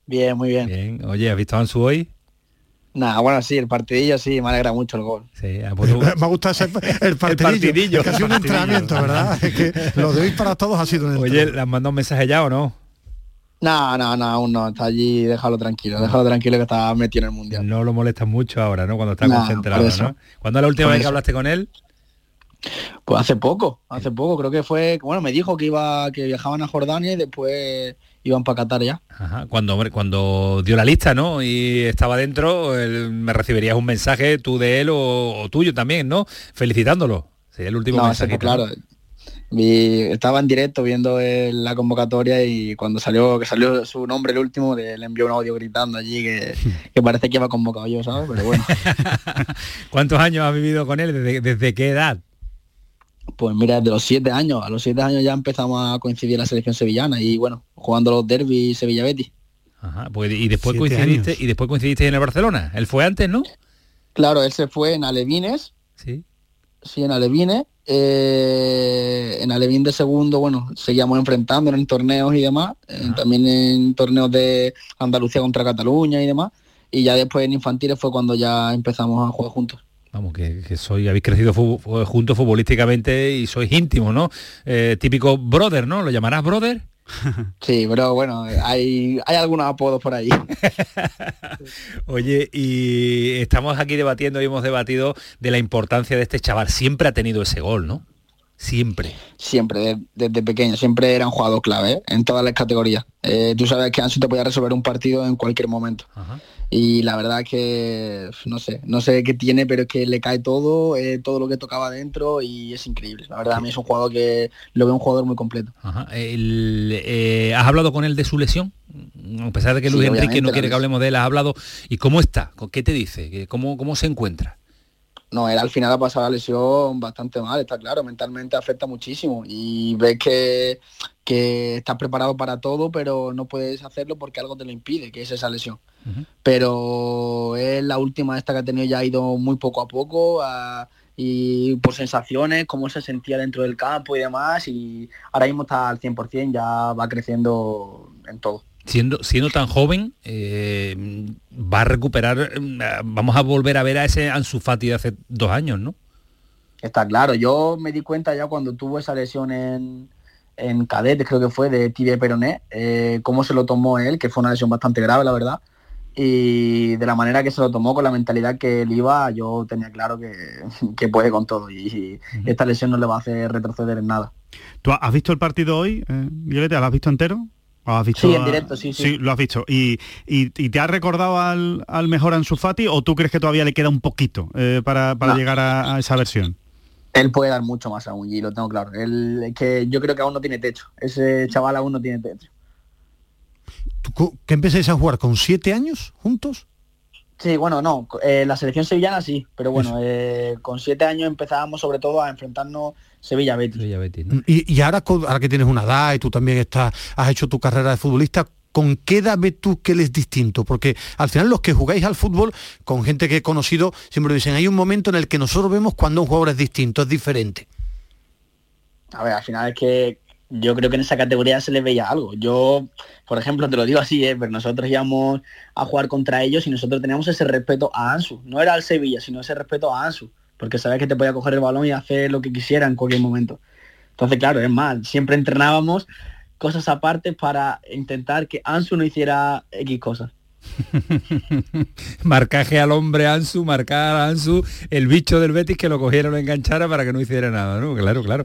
Bien, muy bien. Bien. Oye, ¿has visto a Ansu hoy? Nada, bueno, sí, el partidillo sí, me alegra mucho el gol. Sí, ah, pues Me ha gustado ese- el partidillo. partidillo, Es que ha sido un el partidillo. entrenamiento, ¿verdad? Es que lo de hoy para todos ha sido un Oye, entrenamiento. ¿le has mandado un mensaje ya o no? No, no, no, aún no, está allí, déjalo tranquilo, déjalo tranquilo que está metido en el mundial. No lo molestas mucho ahora, ¿no? Cuando está No, concentrado, eso. ¿no? ¿Cuándo es la última vez que hablaste con él? Pues hace poco, hace poco, creo que fue, bueno, me dijo que iba, que viajaban a Jordania y después iban para Qatar ya. Ajá, cuando, hombre, cuando dio la lista, ¿no? Y estaba dentro, él- me recibirías un mensaje tú de él o, o tuyo también, ¿no? Felicitándolo. Sería el último No, mensaje. fue claro. Vi- estaba en directo viendo el- la convocatoria y cuando salió que salió su nombre el último le, le envió un audio gritando allí que, que parece que iba convocado yo, ¿sabes? Pero bueno, ¿Cuántos años has vivido con él? ¿Desde, desde qué edad? pues mira, desde los siete años, a los siete años ya empezamos a coincidir en la selección sevillana y bueno, jugando los derbis Sevilla Betis. Ajá, pues, y después Siete coincidiste, años. y después coincidiste en el Barcelona. Él fue antes, ¿no? Claro, él se fue en Alevines, Sí. Sí, en Alevines. eh, en Alevín de segundo, bueno, seguíamos enfrentando en torneos y demás, eh, también en torneos de Andalucía contra Cataluña y demás. Y ya después en infantiles fue cuando ya empezamos a jugar juntos. Vamos, que, que soy, habéis crecido fu- juntos futbolísticamente y sois íntimos, ¿no? Eh, típico brother, ¿no? ¿Lo llamarás brother? Sí, pero bueno, hay, hay algunos apodos por ahí. Oye, y estamos aquí debatiendo y hemos debatido de la importancia de este chaval. Siempre ha tenido ese gol, ¿no? Siempre. Siempre, de- desde pequeño, siempre era un jugador clave ¿eh? en todas las categorías. Eh, tú sabes que Ansu te podía resolver un partido en cualquier momento. Ajá. Y la verdad que, no sé, no sé qué tiene, pero es que le cae todo, eh, todo lo que tocaba dentro y es increíble. La verdad, a mí es un jugador que lo veo un jugador muy completo. Ajá. El, eh, ¿Has hablado con él de su lesión? A pesar de que Sí, Luis Enrique obviamente, no quiere que hablemos de él, ¿has hablado? ¿Y cómo está? ¿Qué te dice? ¿Qué- ¿Cómo, cómo se encuentra? No, él al final ha pasado la lesión bastante mal, está claro, mentalmente afecta muchísimo y ves que, que estás preparado para todo, pero no puedes hacerlo porque algo te lo impide, que es esa lesión. Pero es la última esta que ha tenido ya ha ido muy poco a poco a- y por sensaciones, cómo se sentía dentro del campo y demás y ahora mismo está al 100%, ya va creciendo en todo. Siendo, siendo tan joven, eh, va a recuperar, eh, vamos a volver a ver a ese Ansu Fati de hace dos años, ¿no? Está claro, yo me di cuenta ya cuando tuvo esa lesión en, en cadetes, creo que fue, de tibia y peroné, eh, cómo se lo tomó él, que fue una lesión bastante grave, la verdad. Y de la manera que se lo tomó, con la mentalidad que él iba, yo tenía claro que, que puede con todo. Y, y esta lesión no le va a hacer retroceder en nada. ¿Tú has visto el partido hoy, eh, Miguelete? ¿Lo has visto entero? ¿O has visto Sí, en a- directo, sí, sí. Sí, lo has visto. ¿Y, y, y te has recordado al, al mejor Ansu Fati o tú crees que todavía le queda un poquito eh, para, para No. llegar a, a esa versión? Él puede dar mucho más aún, y lo tengo claro. Él, que yo creo que aún no tiene techo. Ese chaval aún no tiene techo. ¿Tú ¿Qué empezáis a jugar con siete años juntos? Sí, bueno, no, eh, la selección sevillana sí, pero bueno, eh, con siete años empezábamos sobre todo a enfrentarnos Sevilla-Betis. Y, y ahora, ahora que tienes una edad y tú también estás, has hecho tu carrera de futbolista, ¿con qué edad ves tú que él es distinto? Porque al final los que jugáis al fútbol, con gente que he conocido, siempre dicen, hay un momento en el que nosotros vemos cuando un jugador es distinto, es diferente. A ver, al final es que yo creo que en esa categoría se les veía algo. Yo, por ejemplo, te lo digo así, ¿eh? pero nosotros íbamos a jugar contra ellos y nosotros teníamos ese respeto a Ansu. No era al Sevilla, sino ese respeto a Ansu, porque sabes que te podía coger el balón y hacer lo que quisiera en cualquier momento. Entonces, claro, es más, siempre entrenábamos cosas aparte para intentar que Ansu no hiciera X cosas. Marcaje al hombre Ansu, marcar a Ansu, el bicho del Betis que lo cogiera lo enganchara para que no hiciera nada, ¿no? Claro, claro.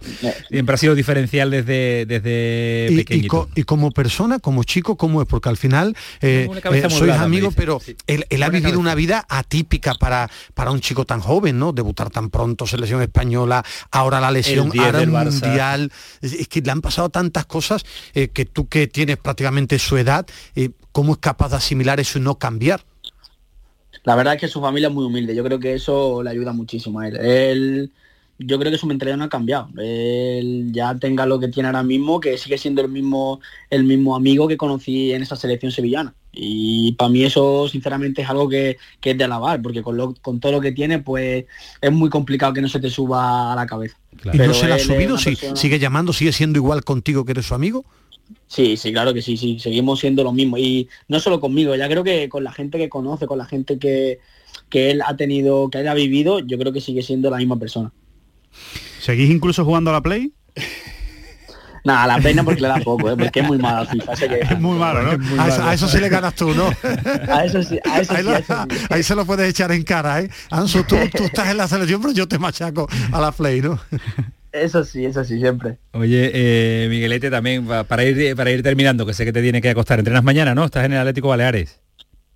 Siempre ha sido diferencial desde, desde Y, y pequeñito. co- y como persona, como chico, ¿cómo es? Porque al final eh, eh, sois dice, pero él, él ha vivido cabeza. una vida atípica para, para un chico tan joven, ¿no? Debutar tan pronto, selección española, ahora la lesión, El 10 ahora el mundial. Es, es que le han pasado tantas cosas eh, que tú que tienes prácticamente su edad, eh, ¿cómo es capaz de asimilar eso y no cambiar? La verdad es que su familia es muy humilde. Yo creo que eso le ayuda muchísimo a él. Él, yo creo que su mentalidad no ha cambiado. Él ya tenga lo que tiene ahora mismo, que sigue siendo el mismo, el mismo amigo que conocí en esa selección sevillana. Y para mí eso, sinceramente, es algo que, que es de alabar, porque con, lo- con todo lo que tiene, pues es muy complicado que no se te suba a la cabeza. ¿Y no Pero se le ha subido? persona- ¿Sigue llamando? ¿Sigue siendo igual contigo que eres su amigo? Sí, sí, claro que sí, sí, seguimos siendo lo mismo. Y no solo conmigo, ya creo que con la gente que conoce, con la gente que, que él ha tenido, que él ha vivido, yo creo que sigue siendo la misma persona. ¿Seguís incluso jugando a la Play? Nada, la pena porque le da poco, ¿eh? porque es muy FIFA. que- Es muy malo, ¿no? A eso, a eso sí le ganas tú, ¿no? A eso sí, a eso ahí, sí, lo- a eso sí. ahí se lo puedes echar en cara, ¿eh? Ansu, tú, tú estás en la selección, pero yo te machaco a la play, ¿no? Eso sí, eso sí, siempre. Oye, eh, Miguelete, también, pa- para ir, para ir terminando, que sé que te tiene que acostar. Entrenas mañana, ¿no? Estás en el Atlético Baleares.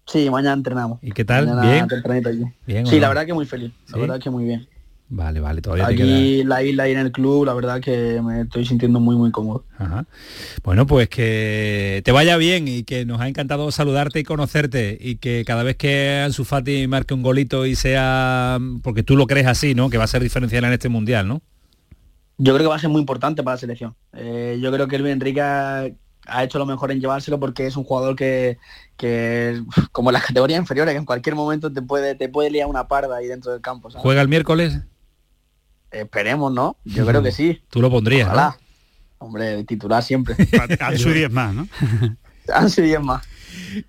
Sí, mañana entrenamos. ¿Y qué tal? Mañana ¿Bien? tempranito allí. Bien, ¿o sí, no? la verdad que muy feliz. La verdad que muy bien. Vale, vale, todavía te queda... Aquí la isla y en el club, la verdad que me estoy sintiendo muy, muy cómodo. Ajá. Bueno, pues que te vaya bien y que nos ha encantado saludarte y conocerte y que cada vez que Ansu Fati marque un golito y sea, porque tú lo crees así, ¿no? Que va a ser diferencial en este mundial, ¿no? Yo creo que va a ser muy importante para la selección. Eh, yo creo que Luis Enrique ha, ha hecho lo mejor en llevárselo porque es un jugador que, que como en las categorías inferiores, que en cualquier momento te puede, te puede liar una parda ahí dentro del campo. ¿sabes? ¿Juega el miércoles? Esperemos, ¿no? Yo creo que sí. Tú lo pondrías, ¿no? Ojalá. Hombre, titular siempre. Ansu y 10 más, ¿no? Ansu y 10 más.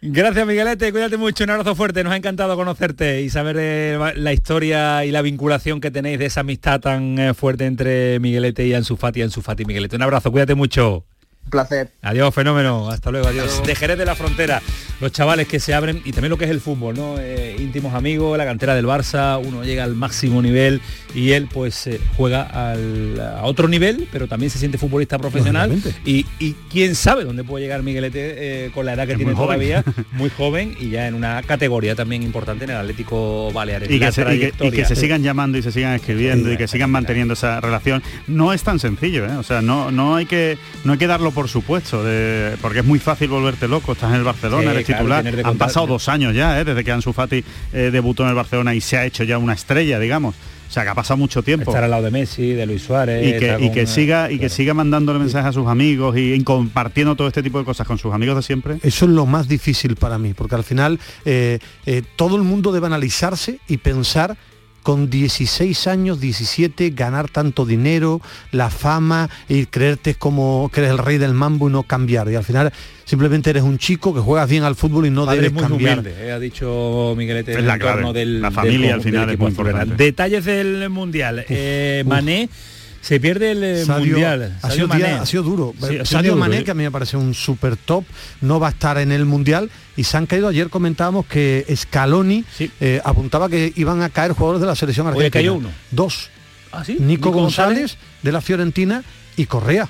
Gracias Miguelete, cuídate mucho, un abrazo fuerte, nos ha encantado conocerte y saber eh, la historia y la vinculación que tenéis de esa amistad tan eh, fuerte entre Miguelete y Ansu Fati, Ansu Fati y Miguelete. Un abrazo, cuídate mucho. Un placer. Adiós, fenómeno. Hasta luego, adiós. De Jerez de la Frontera, los chavales que se abren y también lo que es el fútbol, ¿no? Eh, íntimos amigos, la cantera del Barça, uno llega al máximo nivel y él pues eh, juega al- a otro nivel, pero también se siente futbolista profesional y, y quién sabe dónde puede llegar Miguelete eh, con la edad que Es tiene muy joven. todavía, muy joven y ya en una categoría también importante en el Atlético Baleares. Y que, se, y que- y que trayectoria. se sigan llamando y se sigan escribiendo y que sigan manteniendo esa relación no es tan sencillo ¿eh? o sea no no hay que no hay que darlo por supuesto de- porque es muy fácil volverte loco estás en el Barcelona Sí, eres claro, titular han contar- pasado dos años ya ¿eh? desde que Ansu Fati eh, debutó en el Barcelona y se ha hecho ya una estrella digamos o sea que ha pasado mucho tiempo Estar al lado de Messi, de Luis Suárez. y que, estar y con, que siga y que siga mandándole mensajes a sus amigos y, y compartiendo todo este tipo de cosas con sus amigos de siempre Eso es lo más difícil para mí, porque al final eh, eh, todo el mundo debe analizarse y pensar con 16 años, 17, ganar tanto dinero, la fama y creerte como que eres el rey del mambo y no cambiar. Y al final simplemente eres un chico que juegas bien al fútbol y no Padre debes muy cambiar. humilde, eh, ha dicho Miguelete en la el entorno clave. del La del familia al conjunto final del es muy importante. Detalles del mundial. Eh, uf. Mané se pierde el eh, Sadio- mundial. ha, sido Mané. día- ha sido duro. Sí, ha sido Sadio duro, Mané, ¿eh? que a mí me parece un super top, no va a estar en el Mundial y se han caído, ayer comentábamos que Scaloni eh, apuntaba que iban a caer jugadores de la selección argentina. cayó uno. Dos. Ah, sí, Nico, Nico González, de la Fiorentina y Correa.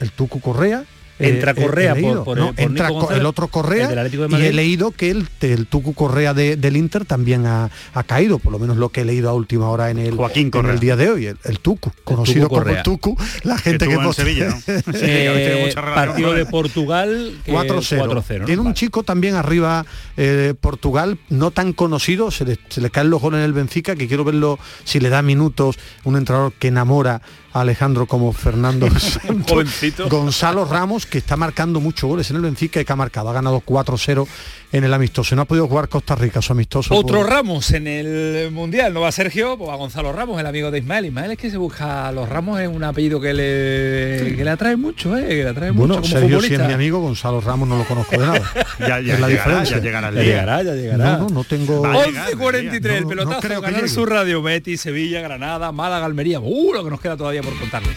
El Tucu Correa Entra eh, he- he Correa por- leído. por- No, por entra Nico Co- González, el otro Correa el y he leído que el, el Tucu Correa de- del Inter también ha, ha caído, por lo menos lo que he leído a última hora en el, Joaquín en Correa. el día de hoy, el, el Tucu, conocido como Correa. el Tucu, la gente que, en Sevilla. Sí, que relación partido de. Portugal que 4-0. 4-0, ¿no? Tiene un chico también arriba, eh, Portugal, no tan conocido, se le, se le caen los goles en el Benfica, que quiero verlo si le da minutos, un entrenador que enamora Alejandro como Fernando Santos. Gonzalo Ramos, que está marcando muchos goles en el Benfica y que ha marcado, ha ganado 4-0 en el amistoso. No ha podido jugar Costa Rica, su amistoso. Otro por- Ramos en el Mundial, no va Sergio, pues va Gonzalo Ramos, el amigo de Ismael. Ismael es que se busca los Ramos es un apellido que le, que le atrae mucho, ¿eh? que le atrae Bueno, mucho como Sergio sí es futbolista. mi amigo, Gonzalo Ramos no lo conozco de nada. Ya, ya es la llegará, diferencia. ya llegará el Ya día. llegará, ya llegará. No, no, no tengo... Va a llegar, 11.43, el no, no pelotazo, creo que Canal llegue. Sur Radio, Betis, Sevilla, Granada, Málaga, Almería. Uh, lo que nos queda todavía por contarles.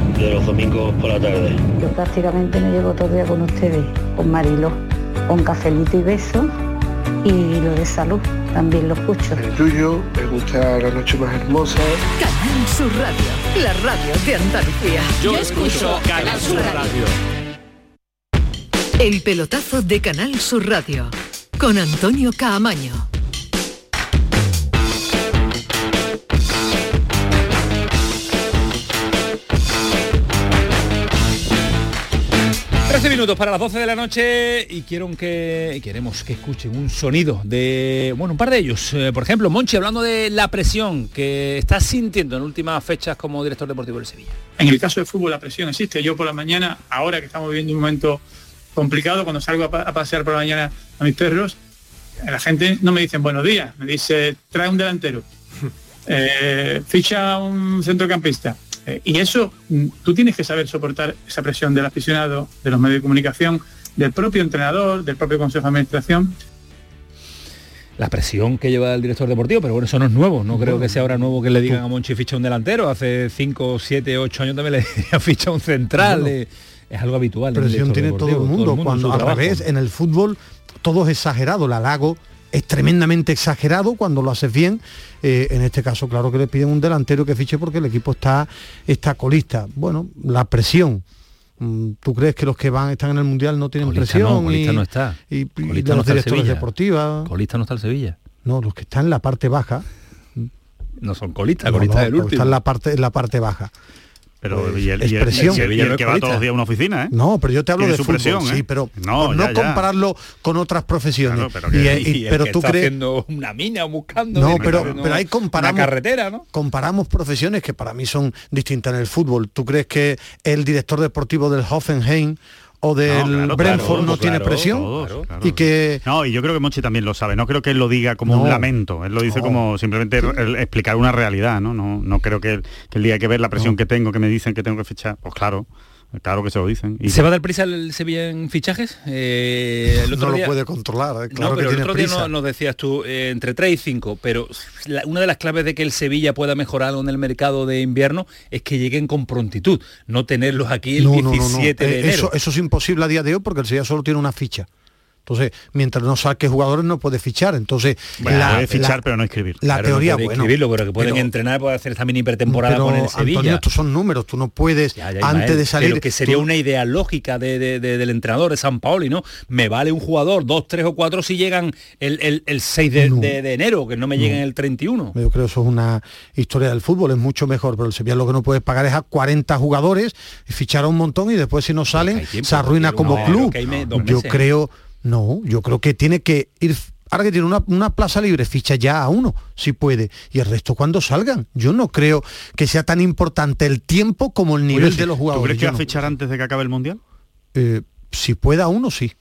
de los domingos por la tarde. Yo prácticamente me llevo todo el día con ustedes, con Marilo, con cafelito y beso y lo de salud también lo escucho. El tuyo, me gusta la noche más hermosa. Canal Sur Radio, la radio de Andalucía. Yo escucho Canal Sur Radio. El pelotazo de Canal Sur Radio con Antonio Caamaño. Trece minutos para las 12 de la noche y quiero que queremos que escuchen un sonido de, bueno, un par de ellos. Eh, por ejemplo, Monchi, hablando de la presión que estás sintiendo en últimas fechas como director deportivo del Sevilla. En el caso de fútbol la presión existe. Yo por la mañana, ahora que estamos viviendo un momento complicado, cuando salgo a, pa- a pasear por la mañana a mis perros, la gente no me dicen buenos días, me dice trae un delantero, eh, ficha un centrocampista. Eh, y eso, mm, tú tienes que saber soportar esa presión del aficionado, de los medios de comunicación, del propio entrenador, del propio consejo de administración. La presión que lleva el director deportivo, pero bueno, eso no es nuevo. No creo que sea ahora nuevo que le digan a Monchi ficha un delantero. Hace 5, 7, 8 años también le ficha un central. Bueno. eh, es algo habitual. el Presión tiene todo el mundo, en cuando su al trabajo. revés, en el fútbol todo es exagerado, la halago es tremendamente exagerado cuando lo haces bien. Eh, en este caso, claro que le piden un delantero que fiche porque el equipo está, está colista. Bueno, la presión. Mm, ¿Tú crees que los que van están en el mundial no tienen Colista presión? no, colista y, no está. y- y Colista los no está el directores deportivas. Colista no está el Sevilla. No, los que están en la parte baja. No son colistas, No, colista no, es el porque último. está en la parte, en la parte baja. Pero Pues, y el, y el- expresión. y el- y el que va todos los días a una oficina, ¿eh? No, pero yo te hablo de su fútbol, presión, sí, ¿eh? pero No, ya, ya. compararlo con otras profesiones. Claro, pero que- y- Y el pero que tú está crees haciendo una mina o buscando no, pero, haciendo pero ahí comparamos una carretera, ¿no? Comparamos profesiones que para mí son distintas en el fútbol. ¿Tú crees que el director deportivo del Hoffenheim o del claro, Brentford claro, no tiene claro, presión? Y que No, y yo creo que Mochi también lo sabe. No creo que él lo diga como No. un lamento. Él lo dice No. como simplemente explicar una realidad, ¿no? No, no creo que, que el día hay que ver la presión que tengo, que me dicen que tengo que fichar. Pues claro, claro que se lo dicen. Y ¿Se va a dar prisa el Sevilla en fichajes? Eh, el no lo puede controlar. eh, Claro no, que pero el tiene otro día no- nos decías tú, eh, entre 3 y 5, pero la- una de las claves de que el Sevilla pueda mejorar en el mercado de invierno es que lleguen con prontitud, no tenerlos aquí el No, no, no, no. 17 de enero. Eso, eso es imposible a día de hoy porque el Sevilla solo tiene una ficha. Entonces, mientras no saque jugadores no puede fichar. Entonces, Bueno, puede fichar, pero no escribir. La Claro, no teoría, puede bueno. escribirlo, pero que pueden pero- entrenar, pueden hacer esta mini pretemporada pero, con el Sevilla. Antonio, estos son números, tú no puedes, Ya, ya, antes Ismael, de salir... pero que sería tú- una idea lógica de- de- de- del entrenador de San Paoli, ¿no? Me vale un jugador, dos, tres o cuatro si llegan el, el- el 6 de, enero, que no me lleguen el 31. Yo creo que eso es una historia del fútbol, es mucho mejor, pero el Sevilla lo que no puede pagar es a 40 jugadores, fichar a un montón y después si no salen tiempo, se arruina no, como club. me- Yo creo, no, yo creo que tiene que ir, ahora que tiene una, una plaza libre, ficha ya a uno, si puede, y el resto cuando salgan. Yo no creo que sea tan importante el tiempo como el nivel Oye, de los ¿Tú jugadores. crees que va a no. fichar antes de que acabe el Mundial? Eh, si pueda uno, sí.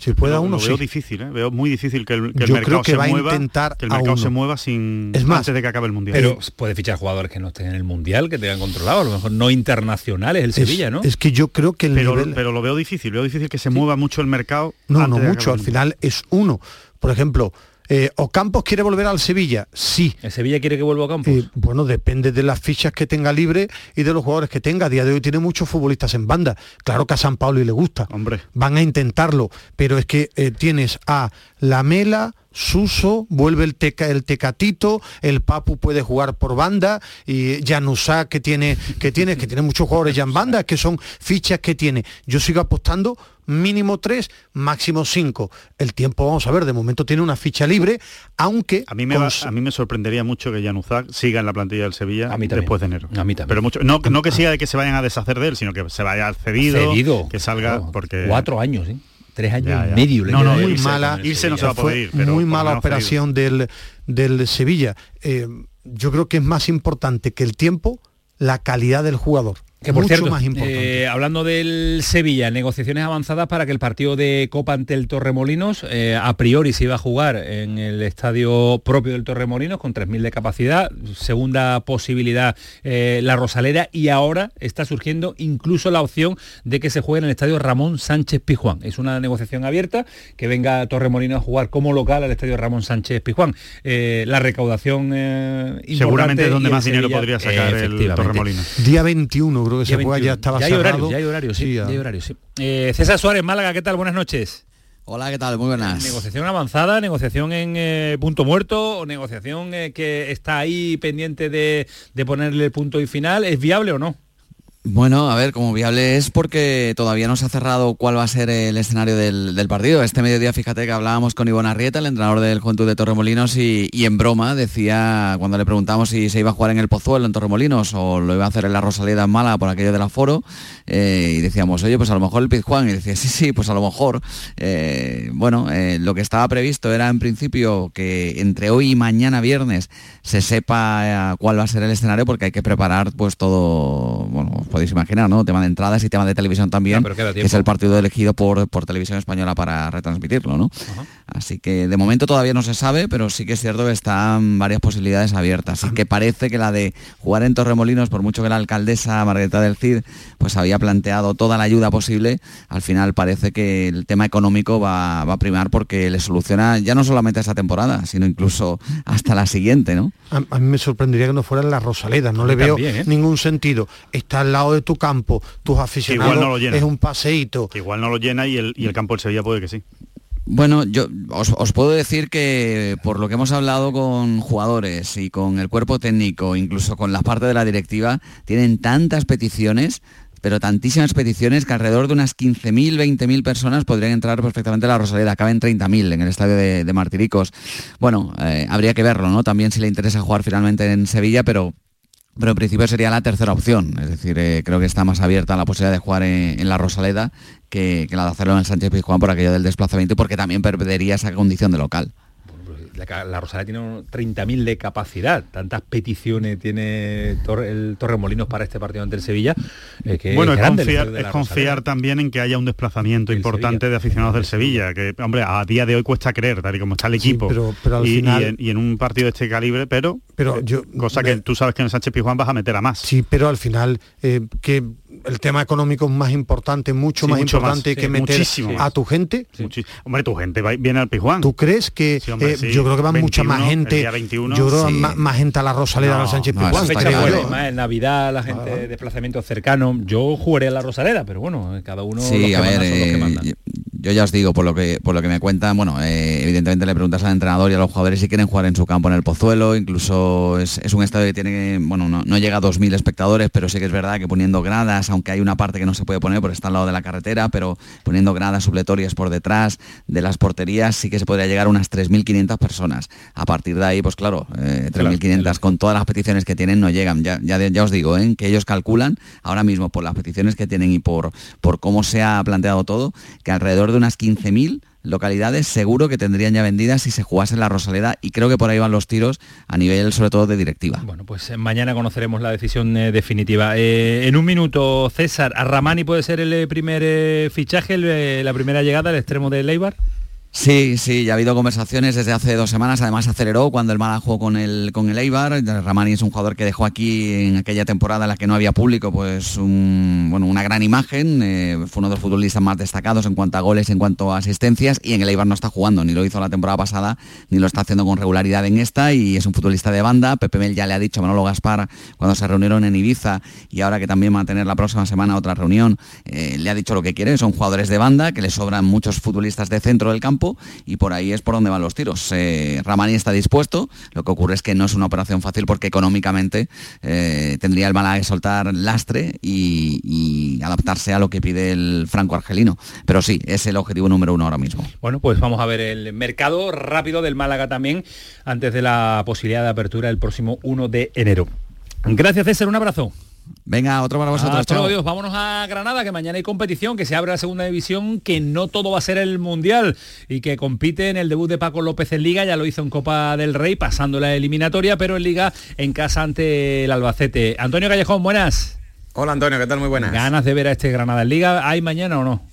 Si pueda Lo- uno, lo veo sí. difícil, ¿eh? veo muy difícil que el, que el Yo mercado creo que se va a mueva, intentar que el mercado se mueva sin Es más, antes de que acabe el mundial. Pero puede fichar jugadores que no estén en el Mundial, que tengan controlado, a lo mejor no internacionales el Es- Sevilla, ¿no? Es que yo creo que el pero, nivel... pero lo veo difícil, veo difícil que se mueva mucho el mercado. No, antes no mucho, al final es uno. Por ejemplo, eh, ¿Ocampos quiere volver al Sevilla? Sí. ¿El Sevilla quiere que vuelva a Campos? Eh, bueno, depende de las fichas que tenga libre y de los jugadores que tenga. A día de hoy tiene muchos futbolistas en banda. Claro que a San Pablo y le gusta. Hombre. Van a intentarlo, pero es que eh, tienes a Lamela, Suso, vuelve el, teca, el Tecatito, el Papu puede jugar por banda y Janusá que tiene, que tiene, que tiene muchos jugadores ya en banda, que son fichas que tiene. Yo sigo apostando mínimo tres, máximo cinco. El tiempo, vamos a ver, de momento tiene una ficha libre, aunque A mí, me va- a mí me sorprendería mucho que Januzak siga en la plantilla del Sevilla A mí después de enero. A mí también. Pero mucho, no, no que siga de que se vayan a deshacer de él, sino que se vaya cedido, Cedido. que salga Claro, porque Cuatro años, ¿eh? Tres años Ya, y medio. le No, muy irse mala irse no se va a poder fue ir, pero muy mala operación del, del Sevilla. Eh, yo creo que es más importante que el tiempo, la calidad del jugador. Que por Mucho cierto, más importante. eh, hablando del Sevilla, negociaciones avanzadas para que el partido de Copa ante el Torremolinos, eh, a priori se iba a jugar en el estadio propio del Torremolinos con 3.000 de capacidad, segunda posibilidad eh, la Rosalera y ahora está surgiendo incluso la opción de que se juegue en el estadio Ramón Sánchez Pijuán. Es una negociación abierta, que venga Torremolinos a jugar como local al estadio Ramón Sánchez Pijuán. Eh, la recaudación eh, Seguramente es donde más dinero podría sacar el. Torremolinos. Día 21 creo que Día se juega, 21. ya estaba Ya hay cerrado. horario, ya hay horario, sí, ya. ya hay horario, sí. Eh, César Suárez, Málaga, ¿qué tal? Buenas noches. Hola, ¿qué tal? Muy buenas. Negociación avanzada, negociación en eh, punto muerto, o negociación eh, que está ahí pendiente de, de ponerle el punto y final. ¿Es viable o no? Bueno, a ver, como viable es porque todavía no se ha cerrado cuál va a ser el escenario del, del partido. Este mediodía, fíjate que hablábamos con Ivonne Arrieta, el entrenador del Juventud de Torremolinos, y, y en broma decía, cuando le preguntamos si se iba a jugar en el Pozuelo, en Torremolinos, o lo iba a hacer en la Rosaleda en Mala por aquello del aforo, eh, y decíamos, oye, pues a lo mejor el Pizjuán, y decía, sí, sí, pues a lo mejor. Eh, bueno, eh, lo que estaba previsto era en principio que entre hoy y mañana viernes se sepa cuál va a ser el escenario, porque hay que preparar pues todo, bueno, os podéis imaginar, ¿no? Tema de entradas y tema de televisión también, No, que es el partido elegido por, por televisión española para retransmitirlo, ¿no? Así que de momento todavía no se sabe, pero sí que es cierto que están varias posibilidades abiertas. Y que parece que la de jugar en Torremolinos, por mucho que la alcaldesa Margarita del Cid pues había planteado toda la ayuda posible, al final parece que el tema económico va, va a primar porque le soluciona ya no solamente esta temporada, sino incluso hasta la siguiente, ¿no? A, a mí me sorprendería que no fuera en la Rosaleda, no le veo también, ¿eh? ningún sentido. Está al lado de tu campo, tus aficionados, Igual no lo llena. es un paseíto. Igual no lo llena y el, y el campo del Sevilla puede que sí. Bueno, yo os, puedo decir que por lo que hemos hablado con jugadores y con el cuerpo técnico, incluso con la parte de la directiva, tienen tantas peticiones pero tantísimas peticiones que alrededor de unas 15.000, 20.000 personas podrían entrar perfectamente a la Rosaleda. Caben 30.000 en el estadio de, Martiricos. Bueno, eh, habría que verlo, ¿no? También si le interesa jugar finalmente en Sevilla, pero pero en principio sería la tercera opción. Es decir, eh, creo que está más abierta la posibilidad de jugar en, la Rosaleda que, que, la de hacerlo en el Sánchez Pizjuán por aquello del desplazamiento, porque también perdería esa condición de local la, Rosaleda tiene 30.000 de capacidad, tantas peticiones tiene el Torremolinos para este partido ante el Sevilla. Eh, bueno, es, confiar, también en que haya un desplazamiento importante de aficionados del Sevilla, que hombre, a día de hoy cuesta creer, tal y como está el equipo. pero, y, en, un partido de este calibre, pero, pero yo, cosa que tú sabes que en el Sánchez Pizjuán vas a meter a más. Sí, pero al final, eh, que el tema económico es más importante, mucho más importante que meter a tu gente. Hombre, tu gente viene al Pijuán. ¿Tú crees que eh, yo creo que va mucha más gente? yo creo más, más, gente a la Rosaleda al Sánchez Pijuán. en Navidad la gente de desplazamiento cercano. Yo jugaría a la Rosaleda, pero bueno, cada uno sí, a ver, eh, yo ya os digo, por lo que por lo que me cuentan, bueno, eh, evidentemente le preguntas al entrenador y a los jugadores si quieren jugar en su campo en el Pozuelo, incluso es, un estadio que tiene, bueno, no, no llega a 2.000 espectadores, pero sí que es verdad que poniendo gradas, aunque hay una parte que no se puede poner porque está al lado de la carretera, pero poniendo gradas supletorias por detrás de las porterías sí que se podría llegar a unas 3.500 personas. A partir de ahí, pues claro, 3.500 eh, con todas las peticiones que tienen no llegan. Ya, ya, ya os digo, ¿eh? que ellos calculan ahora mismo por las peticiones que tienen y por, por cómo se ha planteado todo, que alrededor de unas 15.000 localidades seguro que tendrían ya vendidas si se jugase la Rosaleda y creo que por ahí van los tiros a nivel sobre todo de directiva. Bueno, pues eh, mañana conoceremos la decisión eh, definitiva. Eh, en un minuto, César, ¿a Ramani puede ser el primer fichaje, la primera llegada al extremo de Leibar? Sí, sí, ya ha habido conversaciones desde hace dos semanas, además aceleró cuando el Málaga jugó con el, con el Eibar, Ramani es un jugador que dejó aquí en aquella temporada en la que no había público, pues bueno, una gran imagen, eh, fue uno de los futbolistas más destacados en cuanto a goles, en cuanto a asistencias, y en el Eibar no está jugando, ni lo hizo la temporada pasada, ni lo está haciendo con regularidad en esta, y es un futbolista de banda, Pepe Mel ya le ha dicho a Manolo Gaspar cuando se reunieron en Ibiza, y ahora que también va a tener la próxima semana otra reunión, eh, le ha dicho lo que quiere, son jugadores de banda, que le sobran muchos futbolistas de centro del campo, y por ahí es por donde van los tiros. Eh, Ramani está dispuesto, lo que ocurre es que no es una operación fácil porque económicamente eh, tendría el Málaga que soltar lastre y, adaptarse a lo que pide el franco argelino. Pero sí, es el objetivo número uno ahora mismo. Bueno, pues vamos a ver el mercado rápido del Málaga también antes de la posibilidad de apertura el próximo 1 de enero. Gracias César, un abrazo. Venga, otro para vosotros. Hasta Dios. Vámonos a Granada, que mañana hay competición, que se abre la segunda división, que no todo va a ser el Mundial y que compite en el debut de Paco López en Liga, ya lo hizo en Copa del Rey, pasando la eliminatoria, pero en Liga en casa ante el Albacete. Antonio Callejón, buenas. Hola Antonio, ¿qué tal? Muy buenas. ¿Ganas de ver a este Granada en Liga? ¿Hay mañana o no?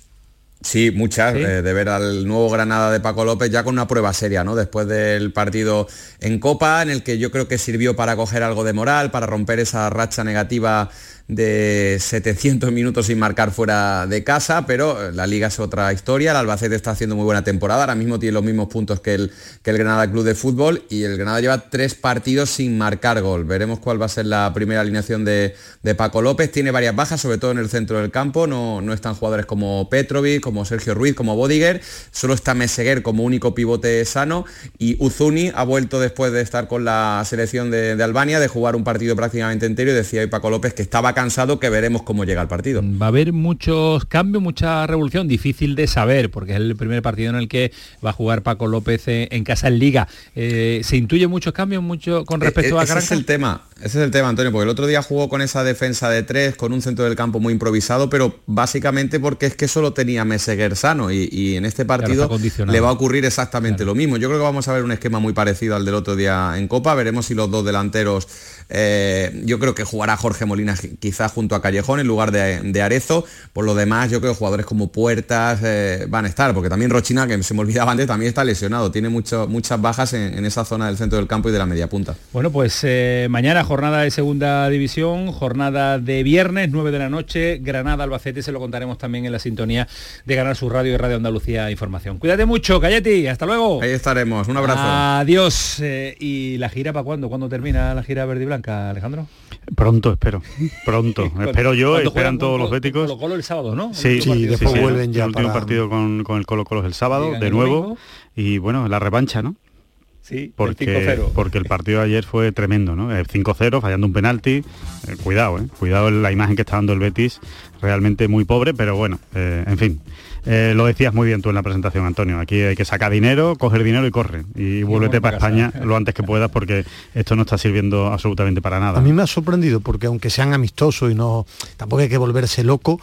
Sí, muchas, eh, de ver al nuevo Granada de Paco López ya con una prueba seria, ¿no? Después del partido en Copa, en el que yo creo que sirvió para coger algo de moral, para romper esa racha negativa de 700 minutos sin marcar fuera de casa, pero la liga es otra historia, el Albacete está haciendo muy buena temporada, ahora mismo tiene los mismos puntos que el, que el Granada Club de Fútbol y el Granada lleva tres partidos sin marcar gol. Veremos cuál va a ser la primera alineación de, Paco López, tiene varias bajas, sobre todo en el centro del campo, no, no están jugadores como Petrovic, como Sergio Ruiz, como Bodiger, solo está Meseguer como único pivote sano y Uzuni ha vuelto después de estar con la selección de, de Albania, de jugar un partido prácticamente entero. Y decía hoy Paco López que estaba cansado que veremos cómo llega el partido. Va a haber muchos cambios, mucha revolución, difícil de saber, porque es el primer partido en el que va a jugar Paco López en, casa en Liga. Eh, ¿Se intuye muchos cambios mucho con respecto eh, a Ese es el tema, ese es el tema, Antonio, porque el otro día jugó con esa defensa de tres, con un centro del campo muy improvisado, pero básicamente porque es que solo tenía Meseguer sano y, en este partido le va a ocurrir exactamente lo mismo. Yo creo que vamos a ver un esquema muy parecido al del otro día en Copa, veremos si los dos delanteros, eh, yo creo que jugará Jorge Molina quizás junto a Callejón en lugar de, Arezo. Por lo demás, yo creo que jugadores como Puertas eh, van a estar, porque también Rochina, que se me olvidaba antes, también está lesionado. Tiene muchas bajas en, esa zona del centro del campo y de la media punta. Bueno, pues eh, mañana jornada de segunda división, jornada de viernes, 9 de la noche, Granada, Albacete, se lo contaremos también en la sintonía de Ganar su Radio y Radio Andalucía Información. Cuídate mucho, Cayeti, hasta luego. Ahí estaremos, un abrazo. Adiós. ¿Y la gira para cuándo? ¿Cuándo termina la gira verde y blanca, Alejandro? Pronto, espero. Pronto. espero yo, esperan todos los béticos. Colo Colo el sábado, ¿no? Sí, sí, después vuelven ya El último para- partido con, con el Colo Colo es el sábado, Llegan de nuevo. domingo. Y bueno, la revancha, ¿no? Sí, porque, el 5-0. porque el partido de ayer fue tremendo, ¿no? El 5-0, fallando un penalti. Eh, cuidado, ¿eh? Cuidado la imagen que está dando el Betis, realmente muy pobre, pero bueno, eh, en fin. Eh, lo decías muy bien tú en la presentación, Antonio. Aquí hay que sacar dinero, coger dinero y corre. Y vuélvete para casa. España lo antes que puedas porque esto no está sirviendo absolutamente para nada. A mí me ha sorprendido porque aunque sean amistosos y no tampoco hay que volverse loco,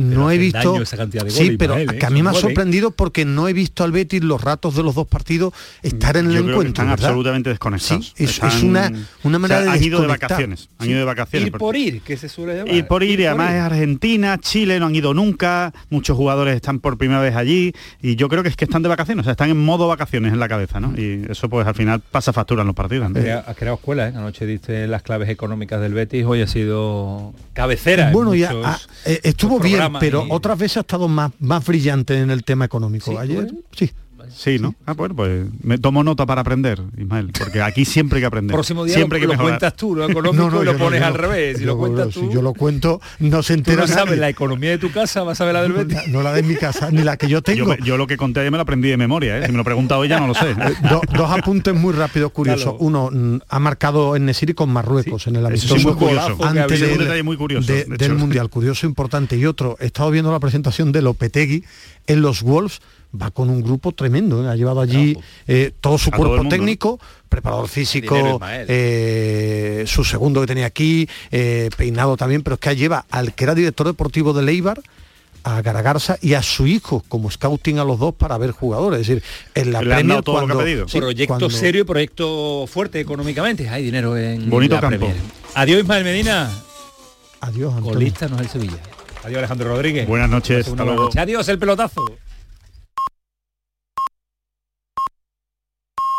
no he visto esa cantidad de sí pero ¿eh? que a mí me ha sorprendido porque no he visto al Betis los ratos de los dos partidos estar en el Yo creo que encuentro están ¿verdad? absolutamente desconectados. Sí, es- una- una manera o sea, de han ido de vacaciones, han ido de vacaciones. Ir por ir, que se suele llamar. Ir por ir, y además es Argentina, Chile no han ido nunca, muchos jugadores están por primera vez allí y yo creo que es que están de vacaciones, o sea, están en modo vacaciones en la cabeza, ¿no? Y eso pues al final pasa factura en los partidos. ¿no? Crea- Has creado escuela, ¿eh? Anoche diste las claves económicas del Betis, hoy ha sido cabecera. en bueno ya muchos- ah, eh, estuvo bien pero otras veces ha estado más más brillante en el tema económico. Ayer sí Sí, ¿no? Ah, bueno, pues me tomo nota para aprender, Ismael, porque aquí siempre hay que aprender. Próximo día siempre lo, que lo cuentas tú, lo económico, y lo no, pones al no. revés. Si Yo lo cuentas si tú, yo lo cuento no se tú entera no sabes nadie. la economía de tu casa, vas a ver la del Betis. no la de mi casa ni la que yo tengo yo lo que conté ayer me lo aprendí de memoria, ¿eh? si me lo pregunta hoy ya no lo sé. Do- dos apuntes muy rápidos, curiosos. Uno, mm, ha marcado en Nesiri con Marruecos en el eso amistoso sí, muy curioso. antes un del- detalle muy curioso, de- de del. Mundial. Curioso, importante. Y otro, he estado viendo la presentación de Lopetegui en los Wolves, va con un grupo tremendo, ¿eh? ha llevado allí eh, todo su todo cuerpo técnico, preparador físico, eh, su segundo que tenía aquí, eh, peinado también, pero es que lleva al que era director deportivo de Leibar, a Garagarza y a su hijo como scouting a los dos para ver jugadores. Es decir, en la Le Premier todo lo que ha sí, proyecto cuando- serio y proyecto fuerte económicamente. Hay dinero en Bonito la campo. Premier. Adiós Ismael Medina. Adiós, Antonio. Colista no es el Sevilla. Adiós Alejandro Rodríguez. Buenas noches, Segunda hasta luego. noche. Adiós el pelotazo.